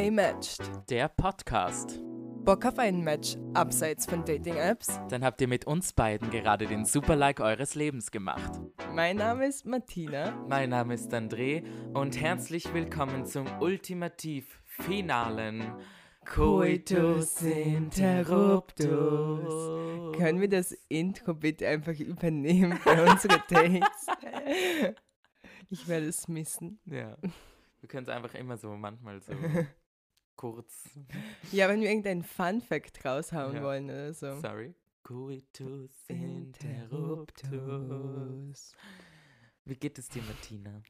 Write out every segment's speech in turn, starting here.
Gay Matched. Der Podcast. Bock auf ein Match abseits von Dating-Apps? Dann habt ihr mit uns beiden gerade den Super-Like eures Lebens gemacht. Mein Name ist Martina. Mein Name ist André und herzlich willkommen zum ultimativ finalen Coitus Interruptus. Können wir das Intro bitte einfach übernehmen für unsere Dates? Ich werde es missen. Ja. Wir können es einfach immer so manchmal so kurz. Ja, wenn wir irgendeinen Fun-Fact raushauen Ja. wollen oder so. Sorry. Coitus Interruptus. Wie geht es dir, Martina?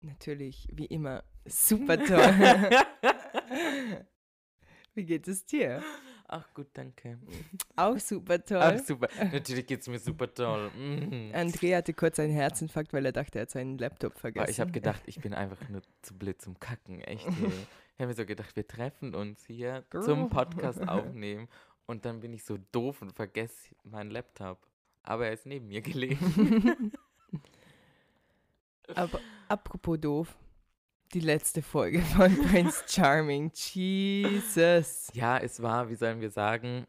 Natürlich, wie immer, super toll. Wie geht es dir? Ach gut, danke. Auch super toll. Ach super. Natürlich geht es mir super toll. Mhm. André hatte kurz einen Herzinfarkt, weil er dachte, er hat seinen Laptop vergessen. Aber ich habe gedacht, ich bin einfach nur zu blöd zum Kacken. Echt. Ich habe mir so gedacht, wir treffen uns hier zum Podcast aufnehmen. Und dann bin ich so doof und vergesse meinen Laptop. Aber er ist neben mir gelegen. Aber apropos doof, die letzte Folge von Prince Charming. Jesus. ja, es war, wie sollen wir sagen,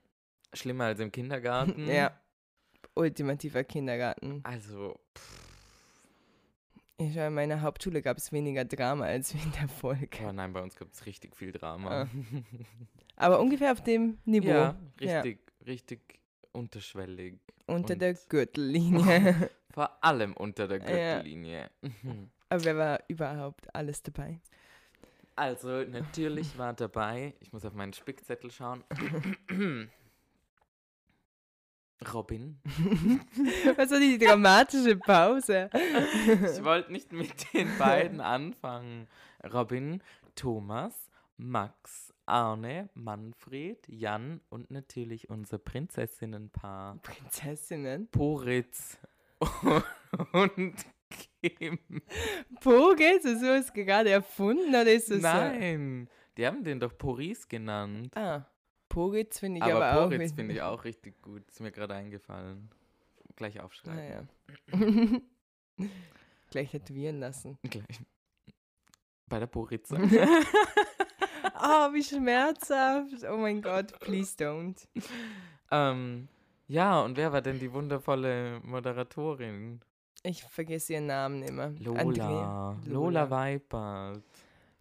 schlimmer als im Kindergarten. Ja. Ultimativer Kindergarten. Also, Ich in meiner Hauptschule gab es weniger Drama als in der Folge. oh nein, bei uns gibt es richtig viel Drama. Ah. Aber ungefähr auf dem Niveau. Ja, Ja. richtig, richtig unterschwellig. Unter der Gürtellinie. Vor allem unter der Ja. Gürtellinie. Aber wer war überhaupt alles dabei? Also, natürlich war dabei, ich muss auf meinen Spickzettel schauen. Robin. Was war die dramatische Pause? Ich wollte nicht mit den beiden anfangen. Robin, Thomas, Max, Arne, Manfred, Jan und natürlich unser Prinzessinnenpaar Prinzessinnen? Poritz und Kim. Poge, so ist gerade erfunden oder ist das Nein, die haben den doch Poris genannt. So? Ah, Poritz finde ich Aber, aber, auch. Poritz finde ich auch richtig gut. Ist mir gerade eingefallen. Gleich aufschreiben. Naja. Gleich tätowieren lassen. Gleich. Bei der Poritze. Oh, wie schmerzhaft. Oh mein Gott, please don't. ähm, ja, und wer war denn die wundervolle Moderatorin? Ich vergesse ihren Namen immer. Lola. Andrea. Lola Weipert.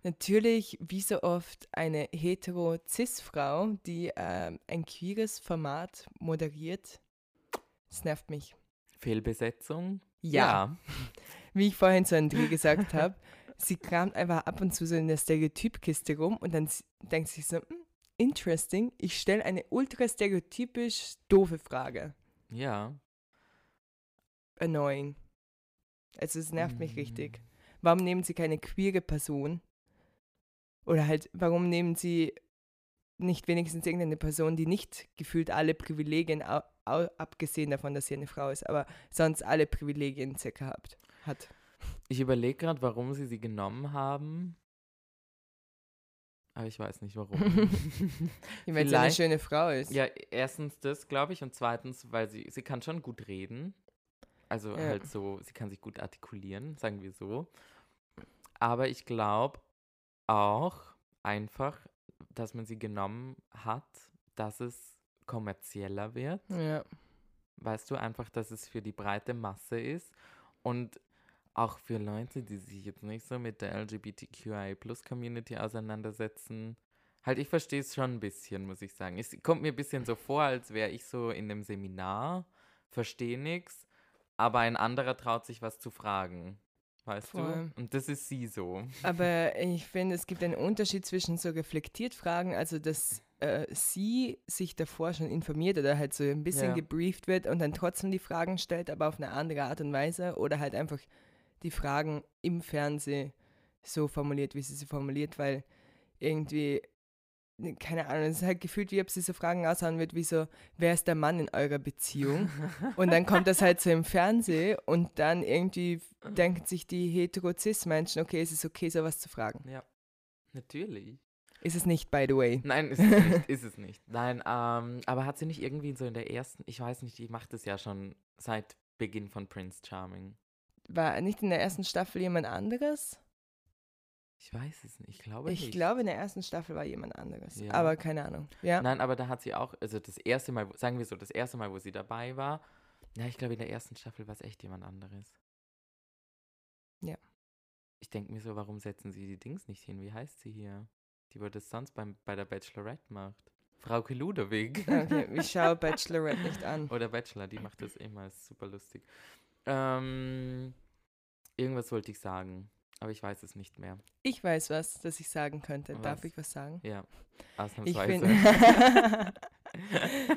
Natürlich, wie so oft, eine hetero-cis-Frau, die ähm, ein queeres Format moderiert. Das nervt mich. Fehlbesetzung? Ja. Wie ich vorhin zu André gesagt habe, sie kramt einfach ab und zu so in der Stereotypkiste rum und dann denkt sie so, "Hm, interesting, ich stelle eine ultra stereotypisch doofe Frage. Ja. Annoying. Also es nervt mich Mhm. richtig. Warum nehmen sie keine queere Person? Oder halt, warum nehmen sie nicht wenigstens irgendeine Person, die nicht gefühlt alle Privilegien, abgesehen davon, dass sie eine Frau ist, aber sonst alle Privilegien circa habt, hat? Ich überlege gerade, warum sie sie genommen haben. Aber ich weiß nicht warum. Weil sie eine schöne Frau ist. Ja, erstens das, glaube ich, und zweitens, weil sie, sie kann schon gut reden. Also Ja. halt so, sie kann sich gut artikulieren, sagen wir so. Aber ich glaube auch einfach, dass man sie genommen hat, dass es kommerzieller wird. Ja. Weißt du, einfach, dass es für die breite Masse ist und auch für Leute, die sich jetzt nicht so mit der LGBTQI-Plus-Community auseinandersetzen. Halt, ich verstehe es schon ein bisschen, muss ich sagen. Es kommt mir ein bisschen so vor, als wäre ich so in einem Seminar, verstehe nichts, aber ein anderer traut sich was zu fragen. Weißt Voll. du? Und das ist sie so. Aber ich finde, es gibt einen Unterschied zwischen so reflektiert Fragen, also dass äh, sie sich davor schon informiert oder halt so ein bisschen Ja. gebrieft wird und dann trotzdem die Fragen stellt, aber auf eine andere Art und Weise oder halt einfach die Fragen im Fernsehen so formuliert, wie sie sie formuliert, weil irgendwie, keine Ahnung, es ist halt gefühlt, wie ob sie so Fragen aushauen wird, wie so, wer ist der Mann in eurer Beziehung? Und dann kommt das halt so im Fernsehen und dann irgendwie denken sich die hetero-cis-Menschen, okay, es ist okay, sowas zu fragen. Ja, natürlich. Ist es nicht, by the way. Nein, ist es nicht. Ist es nicht. Nein, ähm, aber hat sie nicht irgendwie so in der ersten, ich weiß nicht, die macht es ja schon seit Beginn von Prince Charming. War nicht in der ersten Staffel jemand anderes? Ich weiß es nicht. Ich glaube Ich nicht. glaube, in der ersten Staffel war jemand anderes. Ja. Aber keine Ahnung. Ja. Nein, aber da hat sie auch, also das erste Mal, sagen wir so, das erste Mal, wo sie dabei war, na, ich glaube, in der ersten Staffel war es echt jemand anderes. Ja. Ich denke mir so, warum setzen sie die Dings nicht hin? Wie heißt sie hier? Die, wo das sonst beim, bei der Bachelorette macht. Frauke Ludewig. Okay, ich schaue Bachelorette nicht an. Oder Bachelor, die macht das immer, ist super lustig. Ähm, irgendwas wollte ich sagen, aber ich weiß es nicht mehr. Ich weiß was, das ich sagen könnte. Darf Was? ich was sagen? Ja, Ich ausnahmsweise. bin.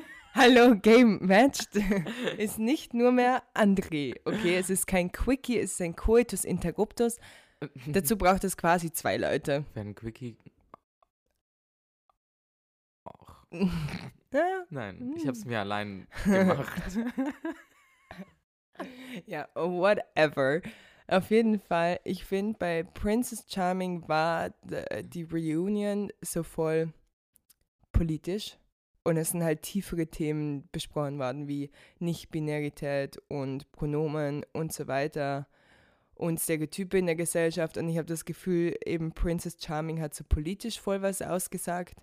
Hallo, Game Matched ist nicht nur mehr André. Okay, es ist kein Quickie, es ist ein Coitus Interruptus. Dazu braucht es quasi zwei Leute. Wenn ein Quickie. Ja, Nein, ich habe es Hm. mir allein gemacht. ja, whatever. Auf jeden Fall, ich finde, bei Princess Charming war d- die Reunion so voll politisch. Und es sind halt tiefere Themen besprochen worden, wie Nicht-Binarität und Pronomen und so weiter. Und Stereotype in der Gesellschaft. Und ich habe das Gefühl, eben Princess Charming hat so politisch voll was ausgesagt.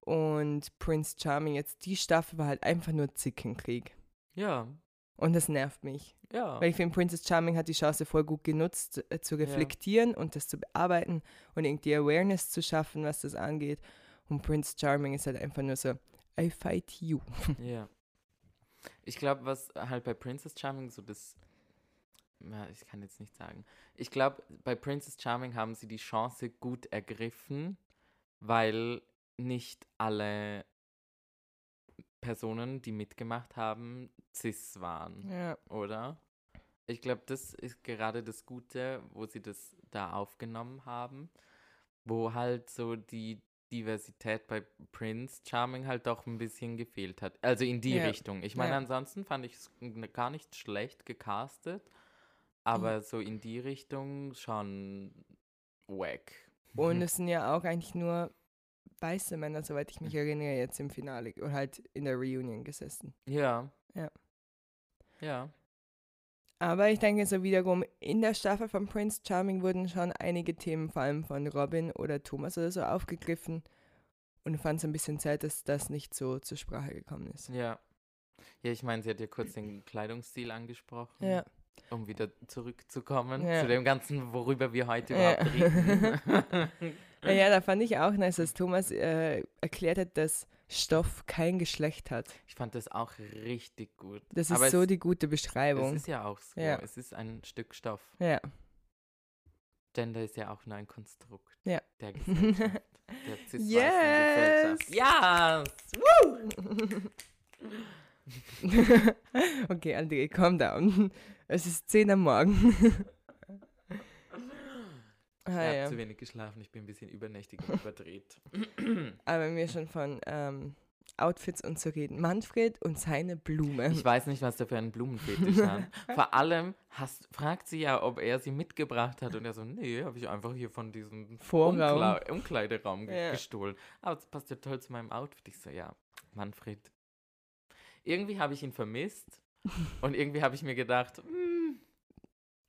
Und Prince Charming jetzt, die Staffel war halt einfach nur Zickenkrieg. ja, Und das nervt mich. ja. Weil ich finde, Princess Charming hat die Chance voll gut genutzt, äh, zu reflektieren und das zu bearbeiten und irgendwie Awareness zu schaffen, was das angeht. Und Prince Charming ist halt einfach nur so, I fight you. Ja. Ich glaube, was halt bei Princess Charming so das. Ja, ich kann jetzt nicht sagen. Ich glaube, bei Princess Charming haben sie die Chance gut ergriffen, weil nicht alle Personen, die mitgemacht haben, cis waren, Ja. oder? Ich glaube, das ist gerade das Gute, wo sie das da aufgenommen haben, wo halt so die Diversität bei Prince Charming halt doch ein bisschen gefehlt hat. Also in die Ja. Richtung. Ich meine, Ja. ansonsten fand ich es gar nicht schlecht gecastet, aber so in die Richtung schon wack. Und es sind ja auch eigentlich nur weiße Männer, soweit ich mich erinnere, jetzt im Finale oder halt in der Reunion gesessen. Ja. Ja. Ja. Aber ich denke so wiederum, in der Staffel von Prince Charming wurden schon einige Themen, vor allem von Robin oder Thomas oder so, aufgegriffen. Und fand es ein bisschen Zeit, dass das nicht so zur Sprache gekommen ist. Ja. Ja, ich meine, sie hat ja kurz den Kleidungsstil angesprochen. Ja. um wieder zurückzukommen Ja. zu dem Ganzen, worüber wir heute Ja. überhaupt reden. Naja, da fand ich auch nice, dass Thomas äh, erklärt hat, dass Stoff kein Geschlecht hat. ich fand das auch richtig gut. Das ist Aber so es, die gute es Beschreibung. ist ja auch so. Ja. Es ist ein Stück Stoff. ja. Gender ist ja auch nur ein Konstrukt Ja. der Gesellschaft. der cis-weißen Yes! Gesellschaft. Ja! okay, André, calm down. Es ist 10 am Morgen. Ich ah, habe ja. zu wenig geschlafen, ich bin ein bisschen übernächtig und überdreht. Aber wenn wir schon von ähm, Outfits und so reden. Manfred und seine Blume. Ich weiß nicht, was der für einen Blumenfetisch hat. Vor allem hast, fragt sie ja, ob er sie mitgebracht hat. Und er so, nee, habe ich einfach hier von diesem Vorraum. Umkla Umkleideraum Ja. gestohlen. Aber das passt ja toll zu meinem Outfit. Ich so, ja, Manfred. Irgendwie habe ich ihn vermisst. und irgendwie habe ich mir gedacht, hm,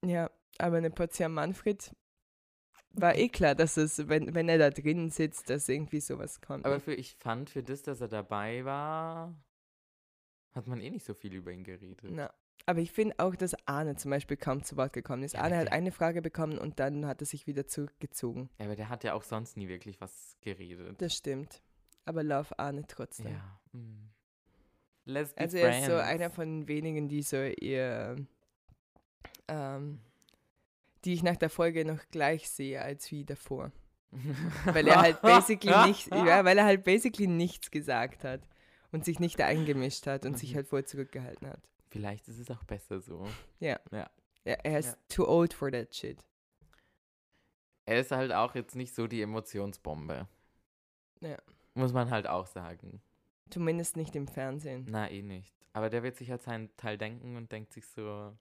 Ja, aber eine Portion Manfred war eh klar, dass es, wenn, wenn er da drin sitzt, dass irgendwie sowas kommt. aber für, ich fand, für das, dass er dabei war, hat man eh nicht so viel über ihn geredet. Na, aber ich finde auch, dass Arne zum Beispiel kaum zu Wort gekommen ist. Ja, Arne hat eine Frage bekommen und dann hat er sich wieder zurückgezogen. Ja, aber der hat ja auch sonst nie wirklich was geredet. Das stimmt. Aber Love Arne trotzdem. ja. hm. Let's be Also er ist so friends. einer von wenigen, die so ihr, ähm, die ich nach der Folge noch gleich sehe als wie davor. Weil er halt basically nicht, ja, weil er halt basically nichts gesagt hat und sich nicht eingemischt hat und sich Mhm. halt voll zurückgehalten hat. Vielleicht ist es auch besser so. Ja, er ist Ja. too old for that shit. Er ist halt auch jetzt nicht so die Emotionsbombe. Ja. Muss man halt auch sagen. Zumindest nicht im Fernsehen. Na, eh nicht. Aber der wird sich halt seinen Teil denken und denkt sich so,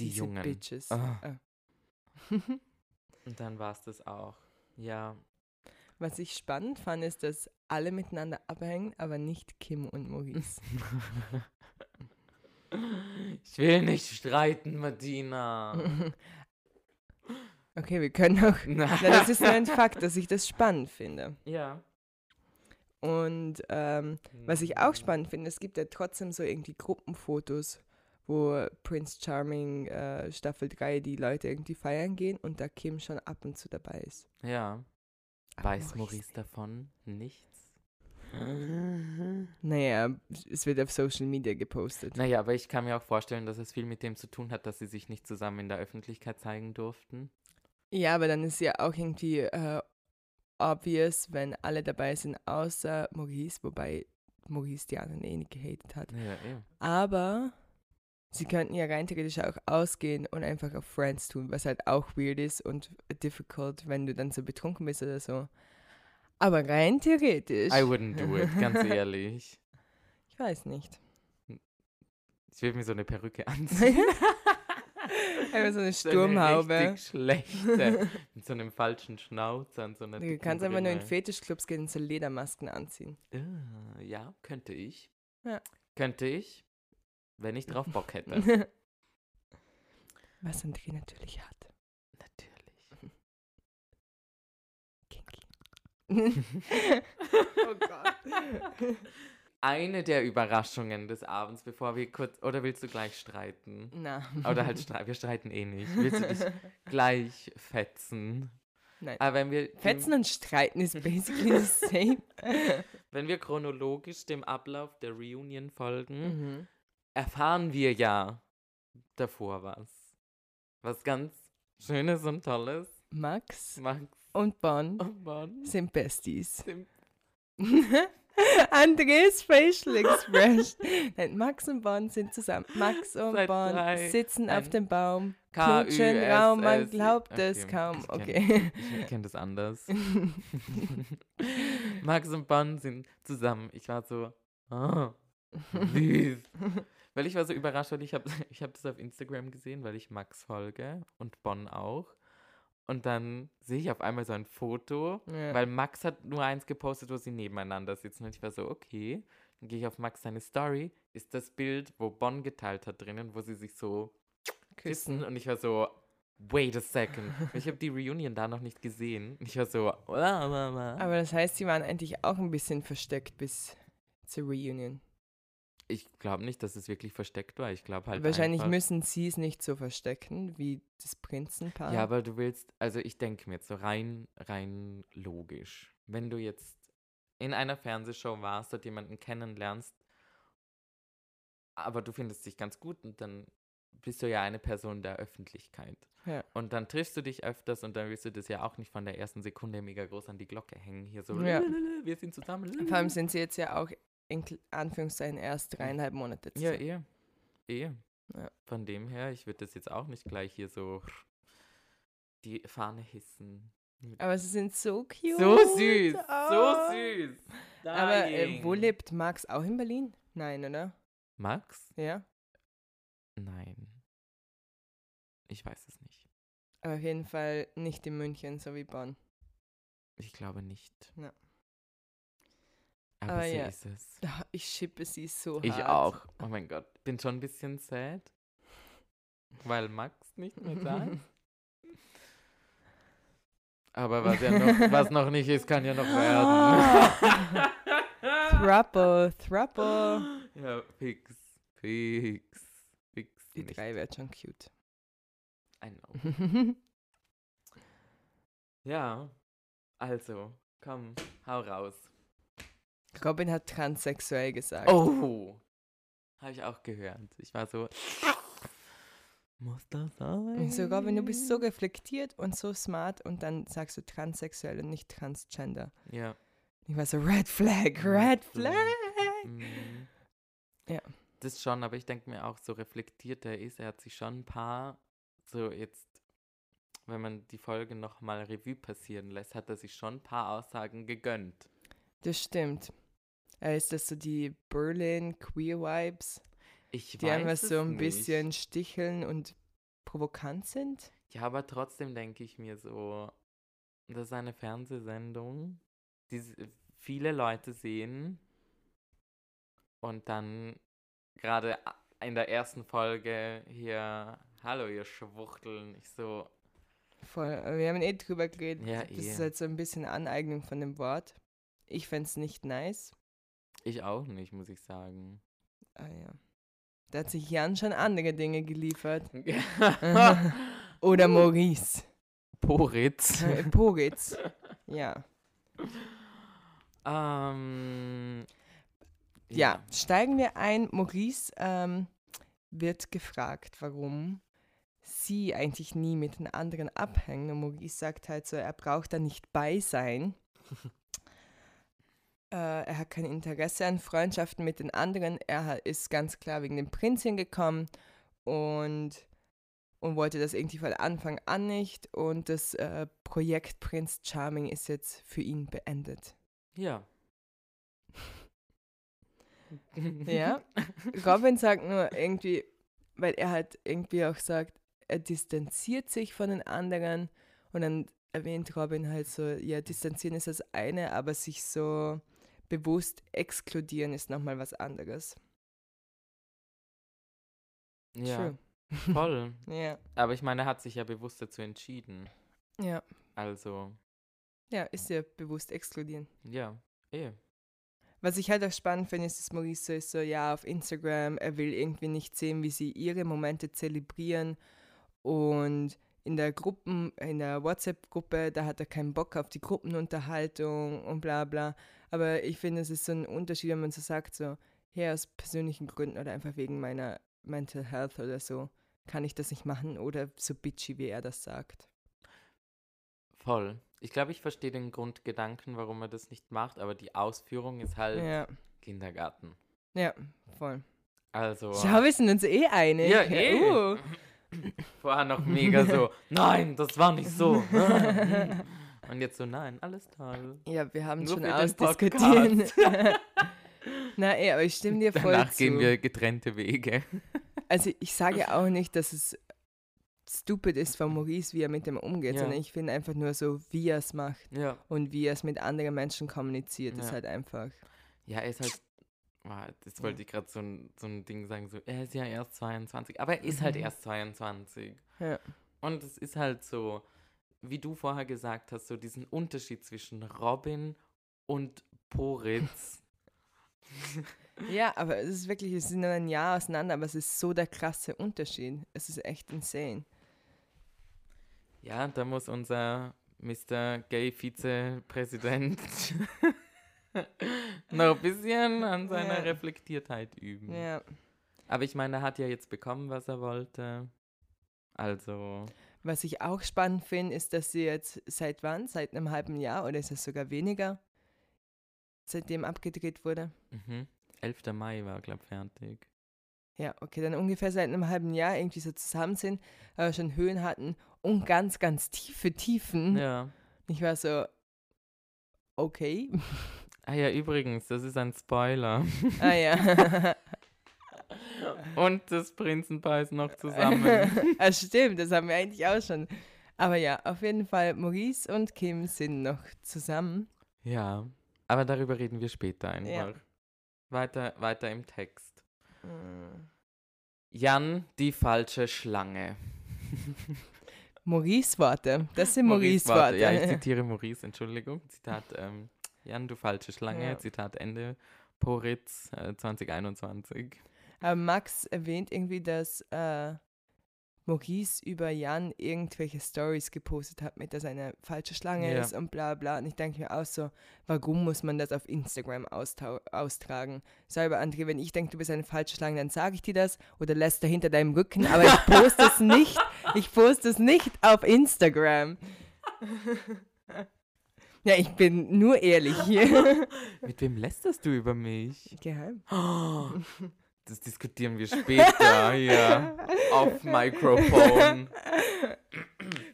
die Diese Jungen. Bitches. Ah. Ah. Und dann war es das auch. Ja. Was ich spannend fand, ist, dass alle miteinander abhängen, aber nicht Kim und Maurice. ich will nicht streiten, Martina. Okay, wir können auch. Na, Na, das ist nur ein Fakt, dass ich das spannend finde. ja. Und ähm, was ich auch spannend finde, es gibt ja trotzdem so irgendwie Gruppenfotos, wo Prince Charming äh, Staffel 3 die Leute irgendwie feiern gehen und da Kim schon ab und zu dabei ist. Ja. Aber Weiß Maurice davon nichts? Naja, es wird auf Social Media gepostet. Naja, aber ich kann mir auch vorstellen, dass es viel mit dem zu tun hat, dass sie sich nicht zusammen in der Öffentlichkeit zeigen durften. Ja, aber dann ist ja auch irgendwie äh, obvious, wenn alle dabei sind, außer Maurice, wobei Maurice die anderen eh nicht gehatet hat. Ja, eh. Aber sie könnten ja rein theoretisch auch ausgehen und einfach auf Friends tun, was halt auch weird ist und difficult, wenn du dann so betrunken bist oder so. Aber rein theoretisch. I wouldn't do it, ganz ehrlich. ich weiß nicht. Ich will mir so eine Perücke anziehen. Einfach so eine So eine Sturmhaube. richtig schlechte. Mit so einem falschen Schnauzer und so einer Du kannst einfach nur in. Fetischclubs gehen und so Ledermasken anziehen. Ah, ja, könnte ich. Ja. Könnte ich, wenn ich drauf Bock hätte. Was André natürlich hat. Natürlich. Kinky. oh Gott. Eine der Überraschungen des Abends, bevor wir kurz. Oder willst du gleich streiten? Na. Oder halt streiten. Wir streiten eh nicht. Willst du dich gleich fetzen? Nein. Aber wenn wir. Fetzen und Streiten ist basically the same. Wenn wir chronologisch dem Ablauf der Reunion folgen, mhm. Erfahren wir ja davor was. Was ganz Schönes und Tolles. Max Max und Bon und Bon sind Besties. sind Andres Facial Expression. Nein, Max und Bon sind zusammen. Max und Seit Bon drei, sitzen auf dem Baum. Knutschen Raum, man glaubt Okay, es kaum. Okay. Ich kenne das anders. Max und Bon sind zusammen. Ich war so, oh, süß. Weil ich war so überrascht, weil ich habe ich hab das auf Instagram gesehen, weil ich Max folge und Bon auch. Und dann sehe ich auf einmal so ein Foto, Ja. weil Max hat nur eins gepostet, wo sie nebeneinander sitzen. Und ich war so, okay. Dann gehe ich auf Max seine Story, ist das Bild, wo Bon geteilt hat drinnen, wo sie sich so küssen. Und ich war so, wait a second. ich habe die Reunion da noch nicht gesehen. Und ich war so, Aber das heißt, sie waren eigentlich auch ein bisschen versteckt bis zur Reunion. Ich glaube nicht, dass es wirklich versteckt war. Ich glaube halt Wahrscheinlich einfach, müssen sie es nicht so verstecken wie das Prinzenpaar. Ja, aber du willst, also ich denke mir jetzt so rein, rein logisch. Wenn du jetzt in einer Fernsehshow warst und jemanden kennenlernst, aber du findest dich ganz gut und dann bist du ja eine Person der Öffentlichkeit. Ja. Und dann triffst du dich öfters und dann willst du das ja auch nicht von der ersten Sekunde mega groß an die Glocke hängen. Hier so, Ja. "Lalalala, wir sind zusammen. Vor allem sind sie jetzt ja auch in Anführungszeichen erst dreieinhalb Monate Ja, zusammen. eh. Eh. Ja. Von dem her, ich würde das jetzt auch nicht gleich hier so die Fahne hissen. Aber sie sind so cute. So süß, Oh. so süß. Aber äh, Dying. wo lebt Max? Auch in Berlin? Nein, oder? Max? Ja. Nein. Ich weiß es nicht. Aber auf jeden Fall nicht in München, so wie Bonn. Ich glaube nicht. Ja. Aber Aber sie ja. ist es. Ah, Ich schippe sie so hart. Ich auch. Oh mein Gott. Bin schon ein bisschen sad. Weil Max nicht mehr da ist. Aber was, ja noch, was noch nicht ist, kann ja noch werden. Thruple, Thruple. ja, fix. Fix. Fix. Die nicht. drei wären schon cute. I know. Ja. Also, komm, hau raus. Robin hat transsexuell gesagt. Oh! Habe ich auch gehört. Ich war so. Muss das sein? Ich so, Robin, du bist so reflektiert und so smart und dann sagst du transsexuell und nicht transgender. Ja. Ich war so, Red Flag, Red Flag. Mhm. Ja. Das schon, aber ich denke mir auch, so reflektiert er ist, er hat sich schon ein paar, so jetzt, wenn man die Folge nochmal Revue passieren lässt, hat er sich schon ein paar Aussagen gegönnt. Das stimmt. Äh, ist das so die Berlin Queer Vibes, Ich die einfach so ein nicht. bisschen sticheln und provokant sind? Ja, aber trotzdem denke ich mir so, das ist eine Fernsehsendung, die viele Leute sehen und dann gerade in der ersten Folge hier, hallo ihr Schwuchteln, ich so, Voll. Wir haben eh drüber geredet. Ja, das eh. ist halt so ein bisschen Aneignung von dem Wort. Ich fände es nicht nice. Ich auch nicht, muss ich sagen. Ah ja. Da hat sich Jan schon andere Dinge geliefert. Oder Maurice. Poritz. Äh, Poritz. Ja. ähm, ja. steigen wir ein. Maurice ähm, wird gefragt, warum sie eigentlich nie mit den anderen abhängen. Und Maurice sagt halt so, er braucht da nicht bei sein. äh, er hat kein Interesse an Freundschaften mit den anderen. Er ist ganz klar wegen dem Prinz hingekommen und, und wollte das irgendwie von Anfang an nicht. Und das äh, Projekt Prinz Charming ist jetzt für ihn beendet. Ja. Ja. Robin sagt nur irgendwie, weil er halt irgendwie auch sagt, er distanziert sich von den anderen und dann erwähnt Robin halt so, ja, distanzieren ist das eine, aber sich so bewusst exkludieren ist nochmal was anderes. Ja, True. voll. Ja, Aber ich meine, er hat sich ja bewusst dazu entschieden. ja. Also, Ja, ist ja bewusst exkludieren. ja, eh. Was ich halt auch spannend finde, ist, dass Maurice so ist so, ja, auf Instagram, er will irgendwie nicht sehen, wie sie ihre Momente zelebrieren und in der Gruppen, in der WhatsApp-Gruppe, da hat er keinen Bock auf die Gruppenunterhaltung und bla bla. Aber ich finde, es ist so ein Unterschied, wenn man so sagt, so, hey, aus persönlichen Gründen oder einfach wegen meiner Mental Health oder so, kann ich das nicht machen oder so bitchy, wie er das sagt. Voll. Ich glaube, ich verstehe den Grundgedanken, warum er das nicht macht, aber die Ausführung ist halt Ja, Kindergarten. ja, voll. Also. Schau, wir sind uns eh einig. Ja, eh. Uh. Vorher noch mega so, nein, das war nicht so. Und jetzt so, nein, alles toll. Ja, wir haben Nur schon ausdiskutiert. Na eh, aber ich stimme dir voll Danach zu. gehen wir getrennte Wege. Also ich sage auch nicht, dass es stupid ist von Maurice, wie er mit dem umgeht, Ja. sondern ich finde einfach nur so, wie er es macht Ja. und wie er es mit anderen Menschen kommuniziert, ist Ja. halt einfach. Ja, er ist halt. Ah, Das wollte ich gerade so ein, so ein Ding sagen, so, er ist ja erst 22, aber er ist halt Mhm. erst 22. Ja. Und es ist halt so, wie du vorher gesagt hast, so diesen Unterschied zwischen Robin und Poritz. Ja, aber es ist wirklich, wir sind nur ein Jahr auseinander, aber es ist so der krasse Unterschied. Es ist echt insane. ja, da muss unser Mr. Gay Vizepräsident noch ein bisschen an seiner Ja. Reflektiertheit üben. Ja. Aber ich meine, er hat ja jetzt bekommen, was er wollte. Also, Was ich auch spannend finde, ist, dass sie jetzt seit wann? Seit einem halben Jahr oder ist es sogar weniger? Seitdem abgedreht wurde? mhm. 11. Mai war, glaube ich, fertig. Ja, okay, dann ungefähr seit einem halben Jahr irgendwie so zusammen sind, aber schon Höhen hatten und ganz, ganz tiefe Tiefen. Ja. Ich war so, okay. Ah ja, übrigens, das ist ein Spoiler. ah ja. Und das Prinzenpaar ist noch zusammen. ah, stimmt, das haben wir eigentlich auch schon. Aber ja, auf jeden Fall, Maurice und Kim sind noch zusammen. ja, aber darüber reden wir später einfach. Ja. Weiter, weiter im Text. Mm. Jan, die falsche Schlange. Maurice Worte. Das sind Maurice, Worte. Worte. Ja, ich zitiere Maurice, Entschuldigung. Zitat, ähm, Jan, du falsche Schlange. Ja. Zitat Ende. Poritz äh, 2021. Aber Max erwähnt irgendwie, dass äh, Maurice über Jan irgendwelche Stories gepostet hat, mit dass er eine falsche Schlange Ja. ist und bla bla. Und ich denke mir auch so, warum muss man das auf Instagram austragen? Selber, André, wenn ich denke, du bist eine falsche Schlange, dann sage ich dir das oder lässt er hinter deinem Rücken, aber ich poste es nicht. Ich poste es nicht auf Instagram. ja, ich bin nur ehrlich hier. Mit wem lästerst du über mich? Geheim. Oh, das diskutieren wir später hier auf Microphone.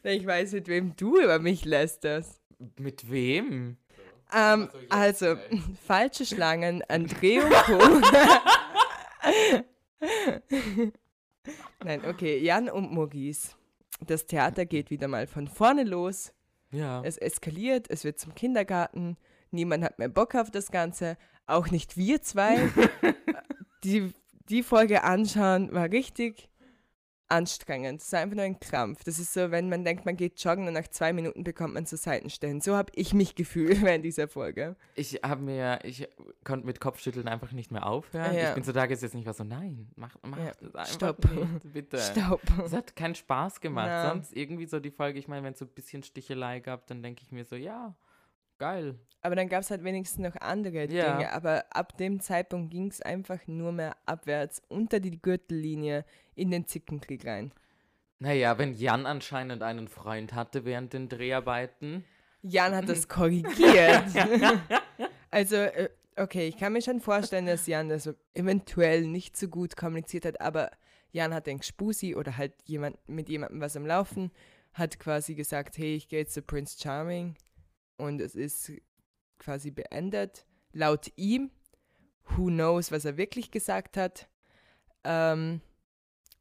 Ich weiß, mit wem du über mich lästerst. Mit wem? Ähm, Also also, falsche Schlangen, André und Co. Nein, okay, Jan und Maurice. Das Theater geht wieder mal von vorne los. Ja. Es eskaliert, es wird zum Kindergarten. Niemand hat mehr Bock auf das Ganze. Auch nicht wir zwei. die, die Folge anschauen war richtig anstrengend. Das ist einfach nur ein Krampf. Das ist so, wenn man denkt, man geht joggen und nach zwei Minuten bekommt man so Seitenstellen. So habe ich mich gefühlt während dieser Folge. Ich habe mir, ich konnte mit Kopfschütteln einfach nicht mehr aufhören. Ja. Ich bin so da gesessen, ich war so, nein, mach, mach Ja. das einfach Stopp. nicht, bitte. Stopp. Es hat keinen Spaß gemacht. Na. Sonst irgendwie so die Folge, ich meine, wenn es so ein bisschen Stichelei gab, dann denke ich mir so, ja, geil. Aber dann gab es halt wenigstens noch andere Ja. Dinge. Aber ab dem Zeitpunkt ging es einfach nur mehr abwärts unter die Gürtellinie in den Zickenkrieg rein. Naja, wenn Jan anscheinend einen Freund hatte während den Dreharbeiten. Jan hat das korrigiert. also, äh, okay, ich kann mir schon vorstellen, dass Jan das eventuell nicht so gut kommuniziert hat, aber Jan hat den Spusi oder halt jemand mit jemandem was am Laufen, hat quasi gesagt, hey, ich gehe jetzt zu Prince Charming und es ist quasi beendet. Laut ihm, who knows, was er wirklich gesagt hat. Ähm,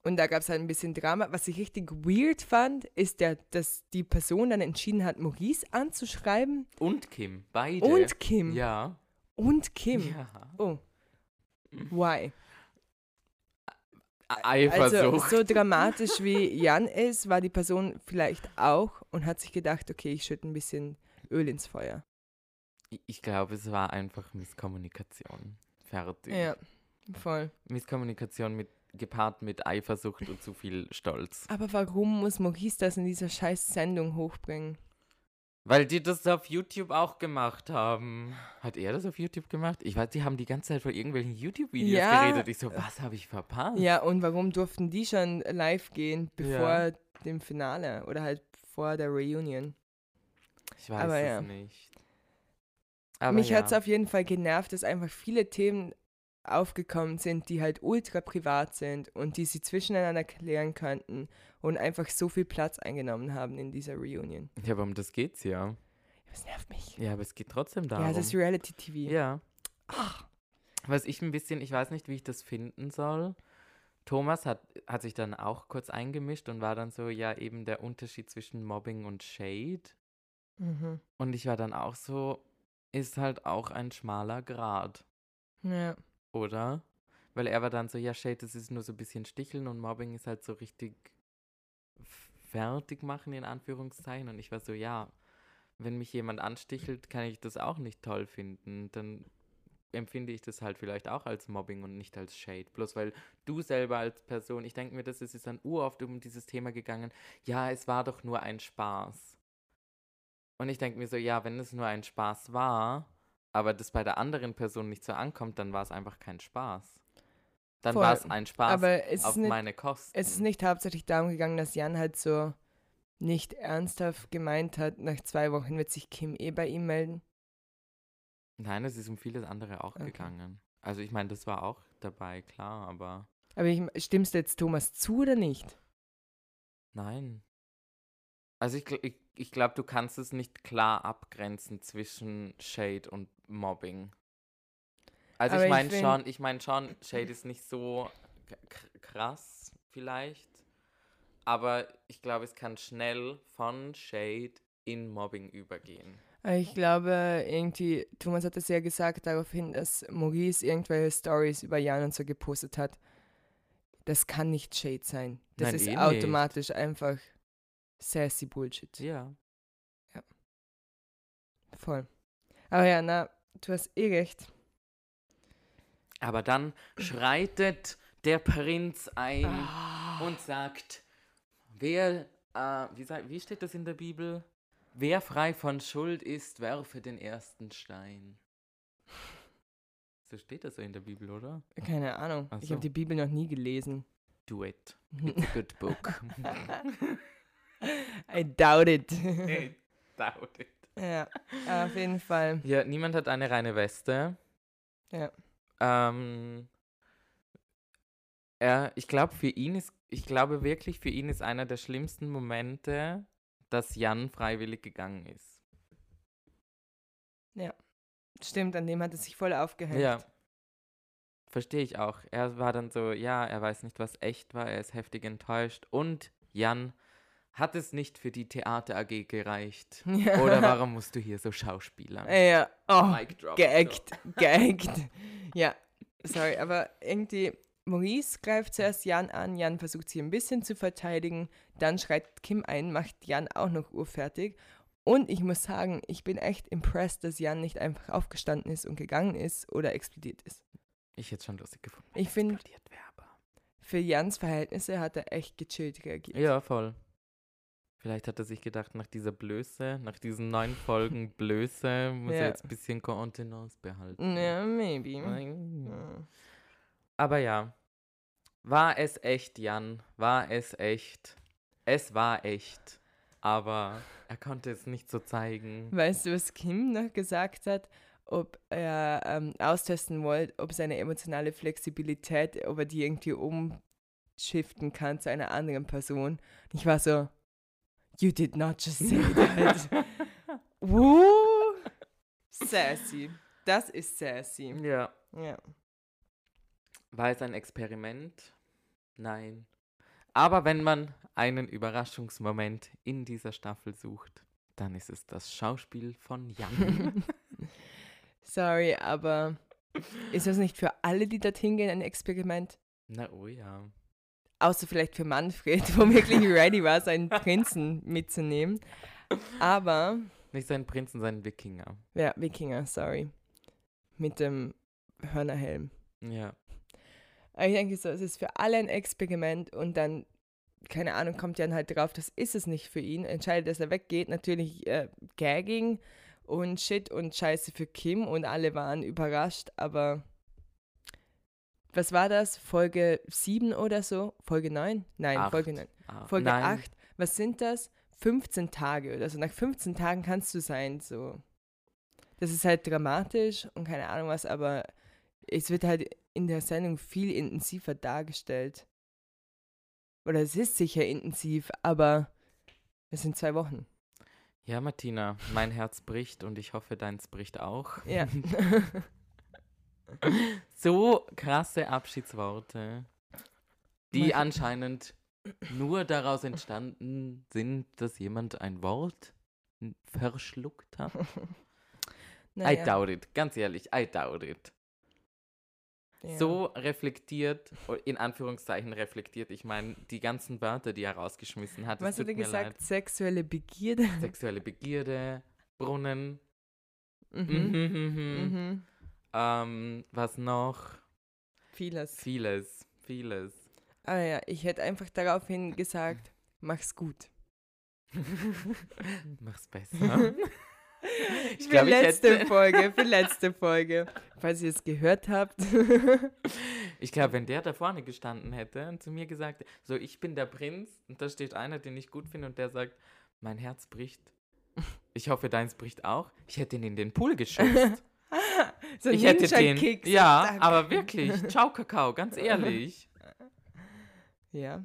und da gab es halt ein bisschen Drama. Was ich richtig weird fand, ist, der, dass die Person dann entschieden hat, Maurice anzuschreiben Und Kim, beide. und Kim. Ja. Und Kim. Ja. Oh. Why? A- Also, Eifersucht. so dramatisch wie Jan ist, war die Person vielleicht auch und hat sich gedacht, okay, ich schütte ein bisschen Öl ins Feuer. Ich- glaube, es war einfach Misskommunikation. Fertig. Ja, voll. Misskommunikation mit, gepaart mit Eifersucht und zu viel Stolz. Aber warum muss Maurice das in dieser scheiß Sendung hochbringen? Weil die das auf YouTube auch gemacht haben. Hat er das auf YouTube gemacht? Ich weiß, die haben die ganze Zeit von irgendwelchen YouTube-Videos Ja. geredet. Ich so, was habe ich verpasst? Ja, und warum durften die schon live gehen, bevor Ja. dem Finale oder halt vor der Reunion? Ich weiß Aber es ja. nicht. Aber Mich ja. hat es auf jeden Fall genervt, dass einfach viele Themen aufgekommen sind, die halt ultra privat sind und die sie zwischeneinander klären könnten und einfach so viel Platz eingenommen haben in dieser Reunion. Ja, aber um das geht's ja. Das nervt mich. Ja, aber es geht trotzdem darum. Ja, das ist Reality-TV. Ja. Was ich ein bisschen, ich weiß nicht, wie ich das finden soll. Thomas hat, hat sich dann auch kurz eingemischt und war dann so, ja, eben der Unterschied zwischen Mobbing und Shade. Mhm. Und ich war dann auch so, ist halt auch ein schmaler Grad, Ja. oder? Weil er war dann so, ja, Shade, das ist nur so ein bisschen Sticheln und Mobbing ist halt so richtig fertig machen, in Anführungszeichen. Und ich war so, ja, wenn mich jemand anstichelt, kann ich das auch nicht toll finden. Dann empfinde ich das halt vielleicht auch als Mobbing und nicht als Shade. Bloß weil du selber als Person, ich denke mir, das ist dann uroft um dieses Thema gegangen, ja, es war doch nur ein Spaß. Und ich denke mir so, ja, wenn es nur ein Spaß war, aber das bei der anderen Person nicht so ankommt, dann war es einfach kein Spaß. Dann Voll. war es ein Spaß Aber es auf ist, nicht, meine Kosten. es ist nicht hauptsächlich darum gegangen, dass Jan halt so nicht ernsthaft gemeint hat, nach zwei Wochen wird sich Kim eh bei ihm melden. Nein, es ist um vieles andere auch Okay. gegangen. Also ich meine, das war auch dabei, klar, aber Aber ich, stimmst du jetzt Thomas zu oder nicht? nein. Also ich, ich, ich glaube, du kannst es nicht klar abgrenzen zwischen Shade und Mobbing. Also Aber ich meine schon, ich meine schon, Shade ist nicht so krass vielleicht, aber ich glaube, es kann schnell von Shade in Mobbing übergehen. Aber Ich glaube, irgendwie, Thomas hat es ja gesagt daraufhin, dass Maurice irgendwelche Stories über Jan und so gepostet hat. Das kann nicht Shade sein. Das Nein, ist eh nicht. automatisch einfach sassy Bullshit. Ja. Voll. Aber ja, na, du hast eh recht. Aber dann schreitet der Prinz ein Ah. und sagt, wer, äh, wie, sa- wie steht das in der Bibel? Wer frei von Schuld ist, werfe den ersten Stein. So steht das so in der Bibel, oder? Keine Ahnung. Ach Ich so. habe die Bibel noch nie gelesen. Do it. It's a good book. I doubt it. I doubt it. ja, auf jeden Fall. Ja, niemand hat eine reine Weste. Ja. Ähm, er, ich glaube, für ihn ist, ich glaube wirklich, für ihn ist einer der schlimmsten Momente, dass Jan freiwillig gegangen ist. Stimmt, an dem hat er sich voll aufgehängt. Ja. Verstehe ich auch. Er war dann so, ja, er weiß nicht, was echt war, er ist heftig enttäuscht. Und Jan hat es nicht für die Theater AG gereicht. Ja. Oder warum musst du hier so schauspielern? Ja, oh, Mic drop, geeckt, geeckt. Ja, sorry, aber irgendwie, Maurice greift zuerst Jan an, Jan versucht sie ein bisschen zu verteidigen, dann schreit Kim ein, macht Jan auch noch urfertig. Und ich muss sagen, ich bin echt impressed, dass Jan nicht einfach aufgestanden ist und gegangen ist oder explodiert ist. Ich hätte schon lustig gefunden. Ich finde, für Jans Verhältnisse hat er echt gechillt reagiert. Ja, voll. Vielleicht hat er sich gedacht, nach dieser Blöße, nach diesen neun Folgen Blöße, muss Ja. er jetzt ein bisschen Kontenance behalten. Ja, maybe. Aber ja, war es echt, Jan? War es echt? Es war echt. Aber er konnte es nicht so zeigen. Weißt du, was Kim noch gesagt hat? Ob er ähm, austesten wollte, ob seine emotionale Flexibilität, ob er die irgendwie umschiften kann zu einer anderen Person. Ich war so, you did not just say that. Woo! Sassy. Das ist sassy. Ja. Ja. War es ein Experiment? Nein. Aber wenn man einen Überraschungsmoment in dieser Staffel sucht, dann ist es das Schauspiel von Jan. Sorry, aber ist das nicht für alle, die dorthin gehen, ein Experiment? Na oh ja. Außer vielleicht für Manfred, wo wirklich ready war, seinen Prinzen mitzunehmen. Aber, Nicht sein Prinzen, sein Wikinger. ja, Wikinger, sorry. Mit dem Hörnerhelm. Ja. Aber ich denke so, es ist für alle ein Experiment und dann, keine Ahnung, kommt Jan halt drauf, das ist es nicht für ihn, entscheidet, dass er weggeht. Natürlich äh, Gagging und Shit und Scheiße für Kim und alle waren überrascht, aber was war das? Folge 7 oder so? Folge 9? Nein, Acht. Folge 9. Ah, Folge nein. 8. Was sind das? 15 Tage oder so. Nach 15 Tagen kannst du sein, so. Das ist halt dramatisch und keine Ahnung was, aber es wird halt in der Sendung viel intensiver dargestellt. Oder es ist sicher intensiv, aber es sind zwei Wochen. Ja, Martina, mein Herz bricht und ich hoffe, deins bricht auch. Ja. So krasse Abschiedsworte, die anscheinend nur daraus entstanden sind, dass jemand ein Wort verschluckt hat. I Naja, doubt it, ganz ehrlich, I doubt it. ja. So reflektiert, in Anführungszeichen reflektiert, ich meine, die ganzen Wörter, die er rausgeschmissen hat, Was hat er gesagt? leid. Sexuelle Begierde. Sexuelle Begierde, Brunnen, Mhm. mhm, mhm. Ähm, was noch? Vieles. Vieles, vieles. Aber ja, ich hätte einfach daraufhin gesagt, mach's gut. Mach's besser. Ich Ich für glaub, ich letzte hätte- Folge, für letzte Folge. Falls ihr es gehört habt. Ich glaube, wenn der da vorne gestanden hätte und zu mir gesagt, so ich bin der Prinz und da steht einer, den ich gut finde und der sagt, mein Herz bricht. Ich hoffe, deins bricht auch. Ich hätte ihn in den Pool geschubst. So ich hätte den. Ja, zack. aber wirklich. Ciao, Kakao, ganz ehrlich. Ja.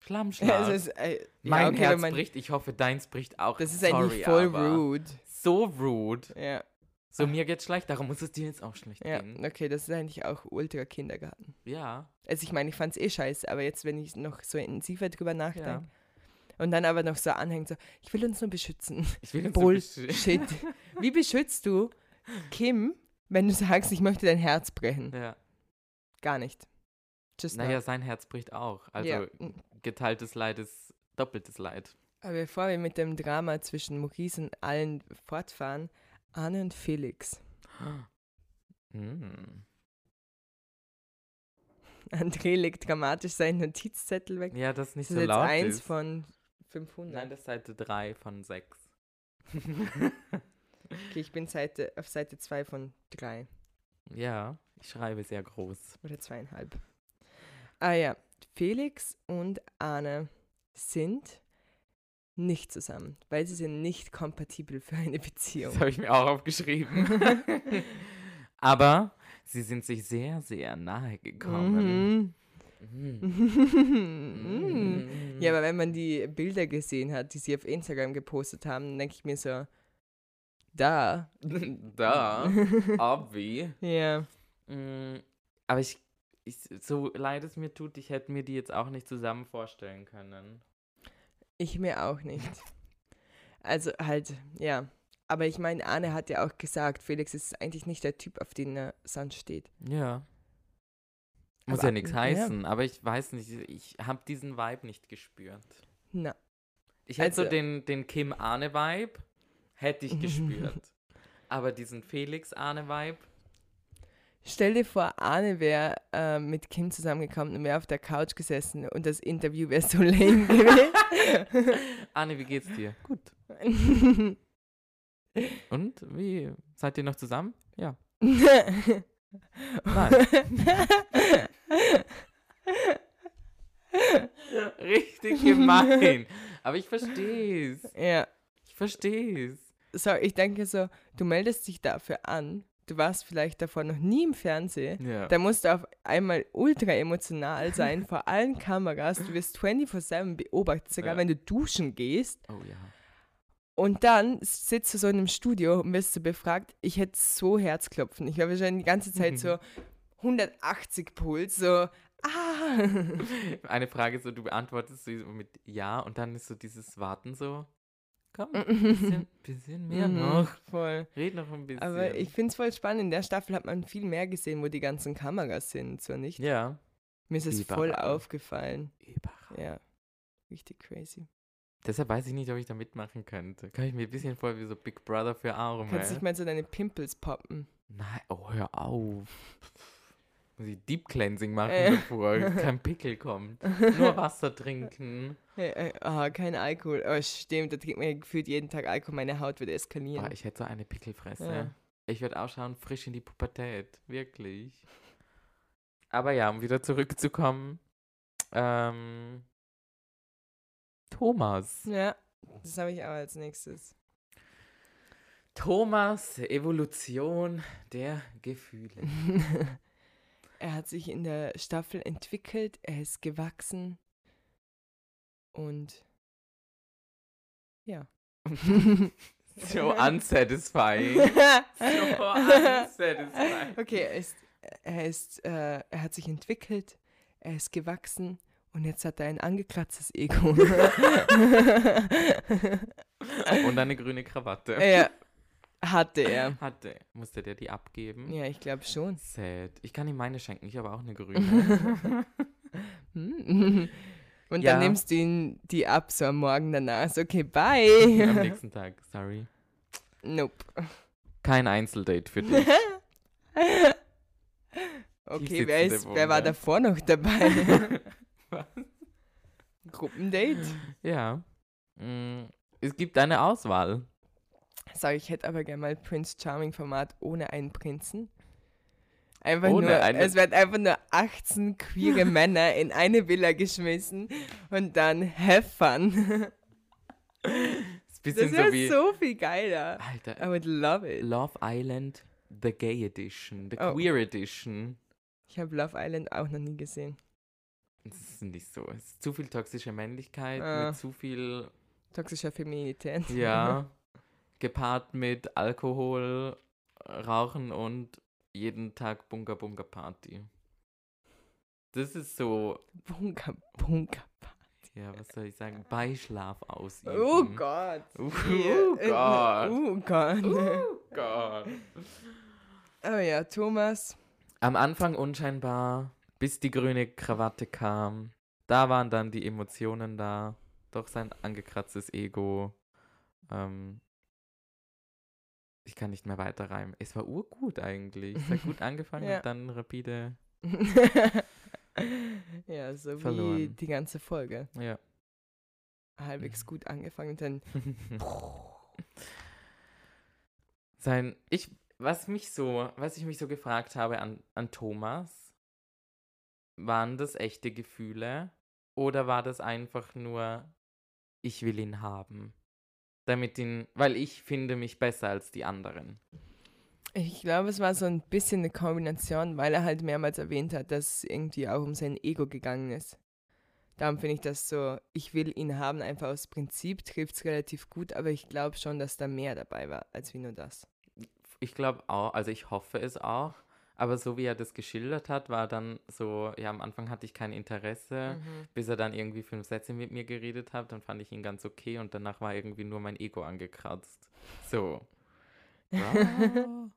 Schlammschlag. Also es, äh, ja, mein okay, Herz man, bricht. Ich hoffe, deins bricht auch. Das ist Sorry, eigentlich voll rude. So rude. Ja. So, mir geht's schlecht, darum muss es dir jetzt auch schlecht ja, gehen. okay, das ist eigentlich auch ultra Kindergarten. Ja, Also ich meine, ich fand's eh scheiße, aber jetzt, wenn ich noch so intensiver drüber ja. nachdenke und dann aber noch so anhängt, so, ich will uns nur beschützen. Ich will uns Bullshit. Wie beschützt du Kim, wenn du sagst, ich möchte dein Herz brechen? Ja. Gar nicht. Just Naja, sein Herz bricht auch. Also Ja. geteiltes Leid ist doppeltes Leid. Aber bevor wir mit dem Drama zwischen Maurice und allen fortfahren, Anne und Felix. Mm. André legt dramatisch seinen Notizzettel weg. Ja, das nicht das ist so jetzt laut eins ist. von 500. Nein, das ist Seite 3 von 6. Okay, ich bin Seite, auf Seite 2 von 3 ja, ich schreibe sehr groß. oder zweieinhalb. Ah ja, Felix und Anne sind nicht zusammen, weil sie sind nicht kompatibel für eine Beziehung. Das habe ich mir auch aufgeschrieben. Aber sie sind sich sehr, sehr nahe gekommen. Mhm. Mhm. Ja, aber wenn man die Bilder gesehen hat, die sie auf Instagram gepostet haben, dann denke ich mir so, da. da, obvi. Ja. Mm, Aber ich, ich, so leid es mir tut, ich hätte mir die jetzt auch nicht zusammen vorstellen können. Ich mir auch nicht. Also halt, ja. Aber ich meine, Arne hat ja auch gesagt, Felix ist eigentlich nicht der Typ, auf den er sonst steht. Ja. Muss Aber- ja nichts ja. heißen, aber ich weiß nicht, ich habe diesen Vibe nicht gespürt. Na. Ich hätte so Also- den, den Kim-Arne-Vibe, hätte ich gespürt. aber diesen Felix-Arne-Vibe, Stell dir vor, Arne wäre äh, mit Kim zusammengekommen und wäre auf der Couch gesessen und das Interview wäre so lame gewesen. Arne, wie geht's dir? Gut. Und, wie, seid ihr noch zusammen? Ja. Richtig gemein. Aber ich verstehe es. ja. Ich verstehe es. So, ich denke so, du meldest dich dafür an. Du warst vielleicht davor noch nie im Fernsehen. Ja. Da musst du auf einmal ultra emotional sein vor allen Kameras. Du wirst 24-7 beobachtet, sogar Ja. wenn du duschen gehst. Oh ja. Und dann sitzt du so in einem Studio und wirst so befragt. Ich hätte so Herzklopfen. Ich habe schon die ganze Zeit so 180 Puls, so, ah. Eine Frage so, du beantwortest sie so mit Ja und dann ist so dieses Warten so. Komm, ein Mhm. bisschen, bisschen mehr noch. Voll. Red noch ein bisschen. Aber ich finde es voll spannend. In der Staffel hat man viel mehr gesehen, wo die ganzen Kameras sind, so nicht? Ja. Mir ist es voll aufgefallen. Überall. Ja. Richtig crazy. Deshalb weiß ich nicht, ob ich da mitmachen könnte. Kann ich mir ein bisschen vor wie so Big Brother für Arme. Kannst nicht mal so deine Pimples poppen. Nein, oh, hör auf. Muss ich Deep Cleansing machen, Äh. bevor kein Pickel kommt. Nur Wasser trinken. Äh, ah, kein Alkohol. Oh, stimmt, da trinkt man ja gefühlt jeden Tag Alkohol. Meine Haut würde eskalieren. Boah, ich hätte so eine Pickelfresse. Ja. Ich würde ausschauen, frisch in die Pubertät. Wirklich. Aber ja, um wieder zurückzukommen. Ähm, Thomas. ja, das habe ich auch als nächstes. Thomas, Evolution der Gefühle. er hat sich in der Staffel entwickelt, er ist gewachsen und ja. So unsatisfying. So unsatisfying. okay, er ist, er ist, äh, er hat sich entwickelt, er ist gewachsen und jetzt hat er ein angekratztes Ego. Und eine grüne Krawatte. ja, hatte er. Hatte. Musste der die abgeben? Ja, ich glaube schon. Sad. Ich kann ihm meine schenken, ich habe auch eine grüne. Hm. Und Ja. dann nimmst du ihn die ab, so am Morgen danach. So, okay, Am bye. nächsten Tag, sorry. nope. Kein Einzeldate für dich. Okay, wer, ist, wer war Wunder. davor noch dabei? Was? Gruppendate? Ja. Mm, Es gibt eine Auswahl. Sag ich hätte aber gerne mal Prince Charming Format ohne einen Prinzen. Einfach Ohne nur, einen- es werden einfach nur 18 queere Männer in eine Villa geschmissen und dann have fun. Ist Das bisschen so wie. so viel geiler. Alter, I would love it. Love Island, The Gay Edition, The Oh. Queer Edition. Ich habe Love Island auch noch nie gesehen. Das ist nicht so. Es ist zu viel toxische Männlichkeit Ah. mit zu viel, Toxischer Feminität. ja, gepaart mit Alkohol, Rauchen und jeden Tag Bunga Bunga Party. Das ist so, Bunker, Bunker. ja, was soll ich sagen, Beischlaf ausüben. Oh Gott. Oh Gott. Oh Gott. Oh Gott. Oh ja, Thomas. Am Anfang unscheinbar, bis die grüne Krawatte kam. Da waren dann die Emotionen da. Doch sein angekratztes Ego. Ähm, ich kann nicht mehr weiter reimen. Es war urgut eigentlich. Es hat gut angefangen Ja. und dann rapide. ja, so wie Verloren. die ganze Folge. Ja. Halbwegs gut angefangen und dann. sein. Ich, was mich so, was ich mich so gefragt habe an, an Thomas, waren das echte Gefühle oder war das einfach nur, ich will ihn haben? Damit ihn, weil ich finde mich besser als die anderen. Ich glaube, es war so ein bisschen eine Kombination, weil er halt mehrmals erwähnt hat, dass es irgendwie auch um sein Ego gegangen ist. Darum finde ich das so, ich will ihn haben, einfach aus Prinzip trifft es relativ gut, aber ich glaube schon, dass da mehr dabei war, als wie nur das. Ich glaube auch, also ich hoffe es auch. Aber so wie er das geschildert hat, war dann so, ja, am Anfang hatte ich kein Interesse, bis er dann irgendwie fünf Sätze mit mir geredet hat, dann fand ich ihn ganz okay und danach war irgendwie nur mein Ego angekratzt. So.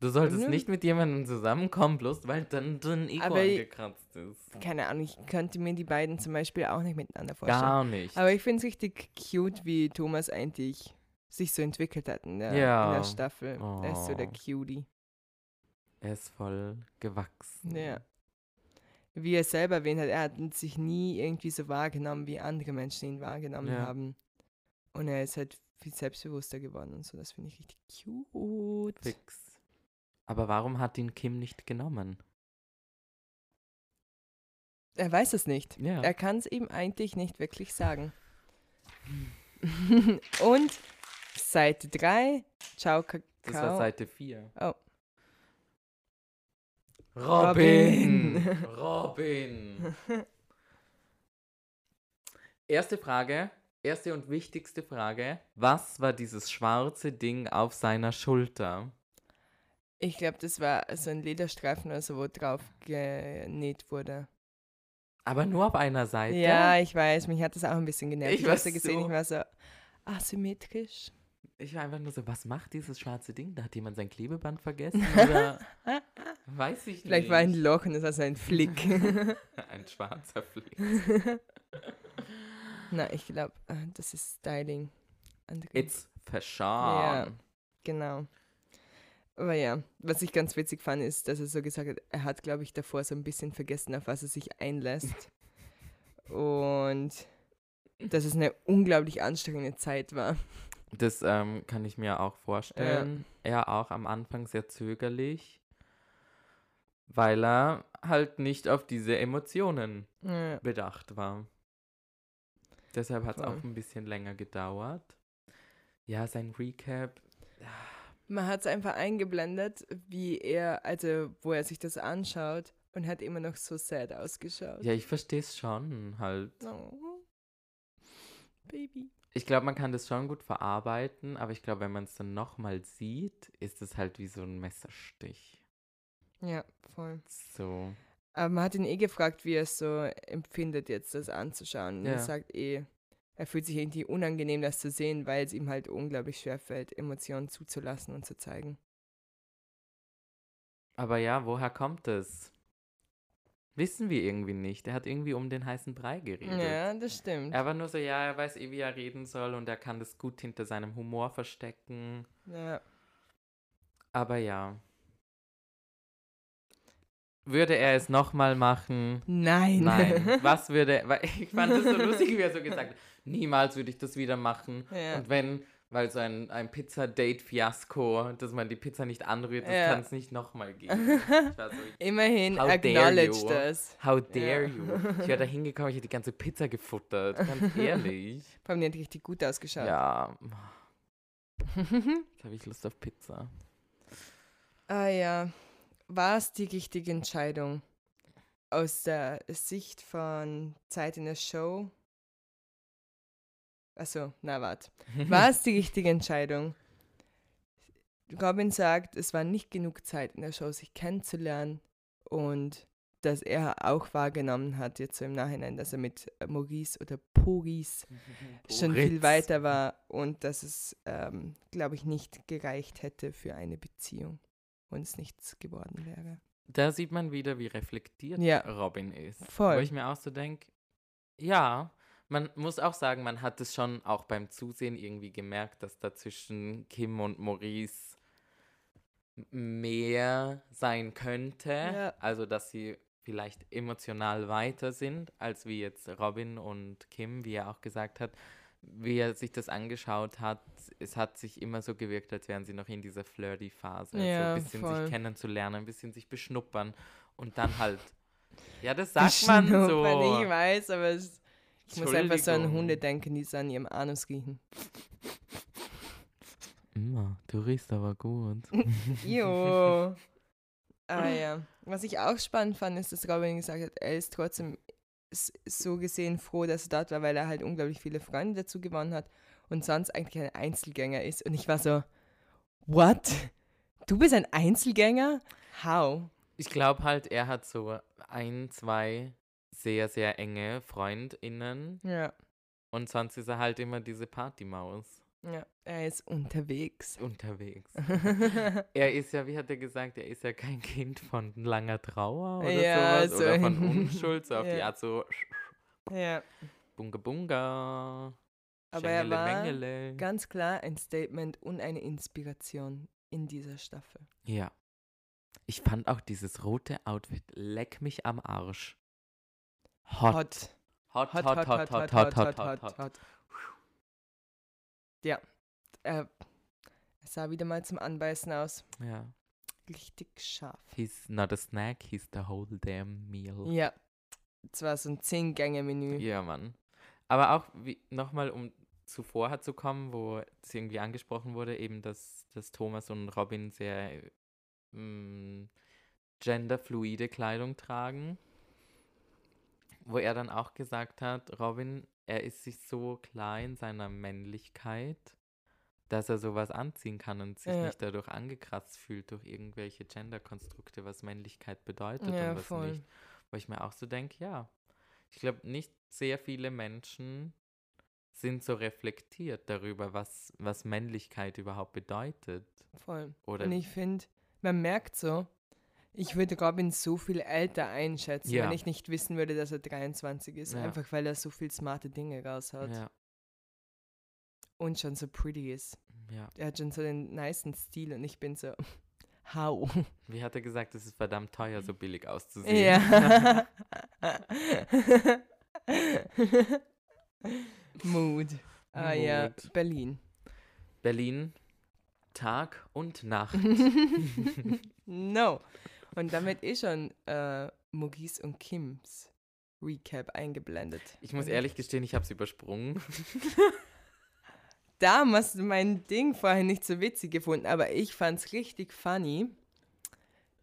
Du solltest nicht mit jemandem zusammenkommen, bloß weil dann dein Ego Aber angekratzt ist. Keine Ahnung, ich könnte mir die beiden zum Beispiel auch nicht miteinander vorstellen. Gar nicht. Aber ich finde es richtig cute, wie Thomas eigentlich sich so entwickelt hat in der, in Ja. der Staffel. Er ist so der Oh. Cutie. Er ist voll gewachsen. Ja. Wie er selber erwähnt hat, er hat sich nie irgendwie so wahrgenommen, wie andere Menschen ihn wahrgenommen Ja. haben. Und er ist halt viel selbstbewusster geworden und so. Das finde ich richtig cute. Fix. Aber warum hat ihn Kim nicht genommen? Er weiß es nicht. Ja. Er kann es ihm eigentlich nicht wirklich sagen. und Seite 3, Ciao Kakao. Das war Seite 4. Oh. Robin! Robin! Erste Frage, erste und wichtigste Frage. Was war dieses schwarze Ding auf seiner Schulter? Ich glaube, das war so ein Lederstreifen oder so, wo drauf genäht wurde. Aber nur auf einer Seite? Ja, ich weiß, mich hat das auch ein bisschen genervt. Ich Ich, habe so gesehen, ich war so asymmetrisch. Ich war einfach nur so, was macht dieses schwarze Ding? Da hat jemand sein Klebeband vergessen? Oder weiß ich Vielleicht nicht. war ein Loch und es war so ein Flick. ein schwarzer Flick. Na, ich glaube, das ist Styling. It's Fashion. Ja. Genau. Aber ja, was ich ganz witzig fand, ist, dass er so gesagt hat, er hat, glaube ich, davor so ein bisschen vergessen, auf was er sich einlässt. Und dass es eine unglaublich anstrengende Zeit war. Das ähm, kann ich mir auch vorstellen. Er auch am Anfang sehr zögerlich, weil er halt nicht auf diese Emotionen Ja. bedacht war. Deshalb hat es auch ein bisschen länger gedauert. Ja, sein Recap. Man hat es einfach eingeblendet, wie er, also wo er sich das anschaut und hat immer noch so sad ausgeschaut. Ja, ich verstehe es schon halt. Oh. Baby. Ich glaube, man kann das schon gut verarbeiten, aber ich glaube, wenn man es dann nochmal sieht, ist es halt wie so ein Messerstich. Ja, voll. So. Aber man hat ihn eh gefragt, wie er es so empfindet, jetzt das anzuschauen. Und Ja. er sagt eh, er fühlt sich irgendwie unangenehm, das zu sehen, weil es ihm halt unglaublich schwer fällt, Emotionen zuzulassen und zu zeigen. Aber ja, woher kommt es? Wissen wir irgendwie nicht. Er hat irgendwie um den heißen Brei geredet. Ja, das stimmt. Er war nur so, ja, er weiß eh, wie er reden soll und er kann das gut hinter seinem Humor verstecken. Ja. Aber ja. Würde er es nochmal machen? Nein. Nein. Was würde, weil ich fand das so lustig, wie er so gesagt hat, niemals würde ich das wieder machen. Ja. Und wenn, weil so ein, ein Pizza-Date-Fiasko, dass man die Pizza nicht anrührt, das Ja. kann es nicht nochmal geben. So, Immerhin How dare acknowledge you. das. how dare Ja. you? Ich wäre da hingekommen, ich hätte die ganze Pizza gefuttert. Ganz ehrlich. Vor allem, die hat richtig gut ausgeschaut. Ja, jetzt habe ich Lust auf Pizza. ah ja. War es die richtige Entscheidung aus der Sicht von Zeit in der Show? Achso, na warte. War es die richtige Entscheidung? Robin sagt, es war nicht genug Zeit in der Show, sich kennenzulernen und dass er auch wahrgenommen hat, jetzt so im Nachhinein, dass er mit Maurice oder Poris schon viel weiter war und dass es, ähm, glaube ich, nicht gereicht hätte für eine Beziehung und es nichts geworden wäre. Da sieht man wieder, wie reflektiert Ja. Robin ist. Voll. Wo ich mir auch so denke, ja, man muss auch sagen, man hat es schon auch beim Zusehen irgendwie gemerkt, dass da zwischen Kim und Maurice mehr sein könnte. Ja. Also, dass sie vielleicht emotional weiter sind, als wie jetzt Robin und Kim, wie er auch gesagt hat. Wie er sich das angeschaut hat, es hat sich immer so gewirkt, als wären sie noch in dieser Flirty-Phase. so Ja, ein bisschen voll. sich kennenzulernen, ein bisschen sich beschnuppern und dann halt. Ja, das sagt man so. Ich weiß, aber es, ich muss einfach so an. Hunde denken, die so an ihrem Anus riechen. Immer, du riechst aber gut. Jo. ah ja. Was ich auch spannend fand, ist, dass Robin gesagt hat, er ist trotzdem so gesehen froh, dass er dort war, weil er halt unglaublich viele Freunde dazu gewonnen hat und sonst eigentlich ein Einzelgänger ist. Und ich war so, what? Du bist ein Einzelgänger? How? Ich glaube halt, er hat so ein, zwei sehr, sehr enge FreundInnen Ja. und sonst ist er halt immer diese Partymaus. Ja, er ist unterwegs. Unterwegs. er ist ja, wie hat er gesagt, er ist ja kein Kind von langer Trauer oder Ja, sowas. so oder von Unschuld, so auf die Ja. Art so ja, Bunga Bunga. aber er war Mengele. ganz klar ein Statement und eine Inspiration in dieser Staffel. Ja. Ich fand auch dieses rote Outfit, leck mich am Arsch. Hot. Hot, Hot, hot, hot, hot, hot, hot, hot, hot. hot. Ja, äh, es sah wieder mal zum Anbeißen aus. Ja. Richtig scharf. He's not a snack, he's the whole damn meal. Ja, es war so ein Zehn-Gänge-Menü. Ja, Mann. Aber auch nochmal, um zuvor zu kommen, wo es irgendwie angesprochen wurde, eben, dass, dass Thomas und Robin sehr mm, genderfluide Kleidung tragen. Wo er dann auch gesagt hat, Robin, er ist sich so klar in seiner Männlichkeit, dass er sowas anziehen kann und sich Ja. nicht dadurch angekratzt fühlt durch irgendwelche Genderkonstrukte, was Männlichkeit bedeutet Ja, und was voll. nicht. Wo ich mir auch so denke, ja, ich glaube, nicht sehr viele Menschen sind so reflektiert darüber, was, was Männlichkeit überhaupt bedeutet. Voll. Oder Und ich finde, man merkt so, ich würde Robin so viel älter einschätzen, Ja. wenn ich nicht wissen würde, dass er 23 ist. Ja. Einfach weil er so viel smarte Dinge raushaut. ja, Und schon so pretty ist. ja. Er hat schon so den nicen Stil und ich bin so, how? Wie hat er gesagt, es ist verdammt teuer, so billig auszusehen? Ja. Mood. Ah ja, Mood. Berlin. Berlin, Tag und Nacht. no. Und damit ist schon äh, Maurice und Kims Recap eingeblendet. Ich muss ehrlich gestehen, ich habe es übersprungen. Da hast du mein Ding vorher nicht so witzig gefunden, aber ich fand's richtig funny,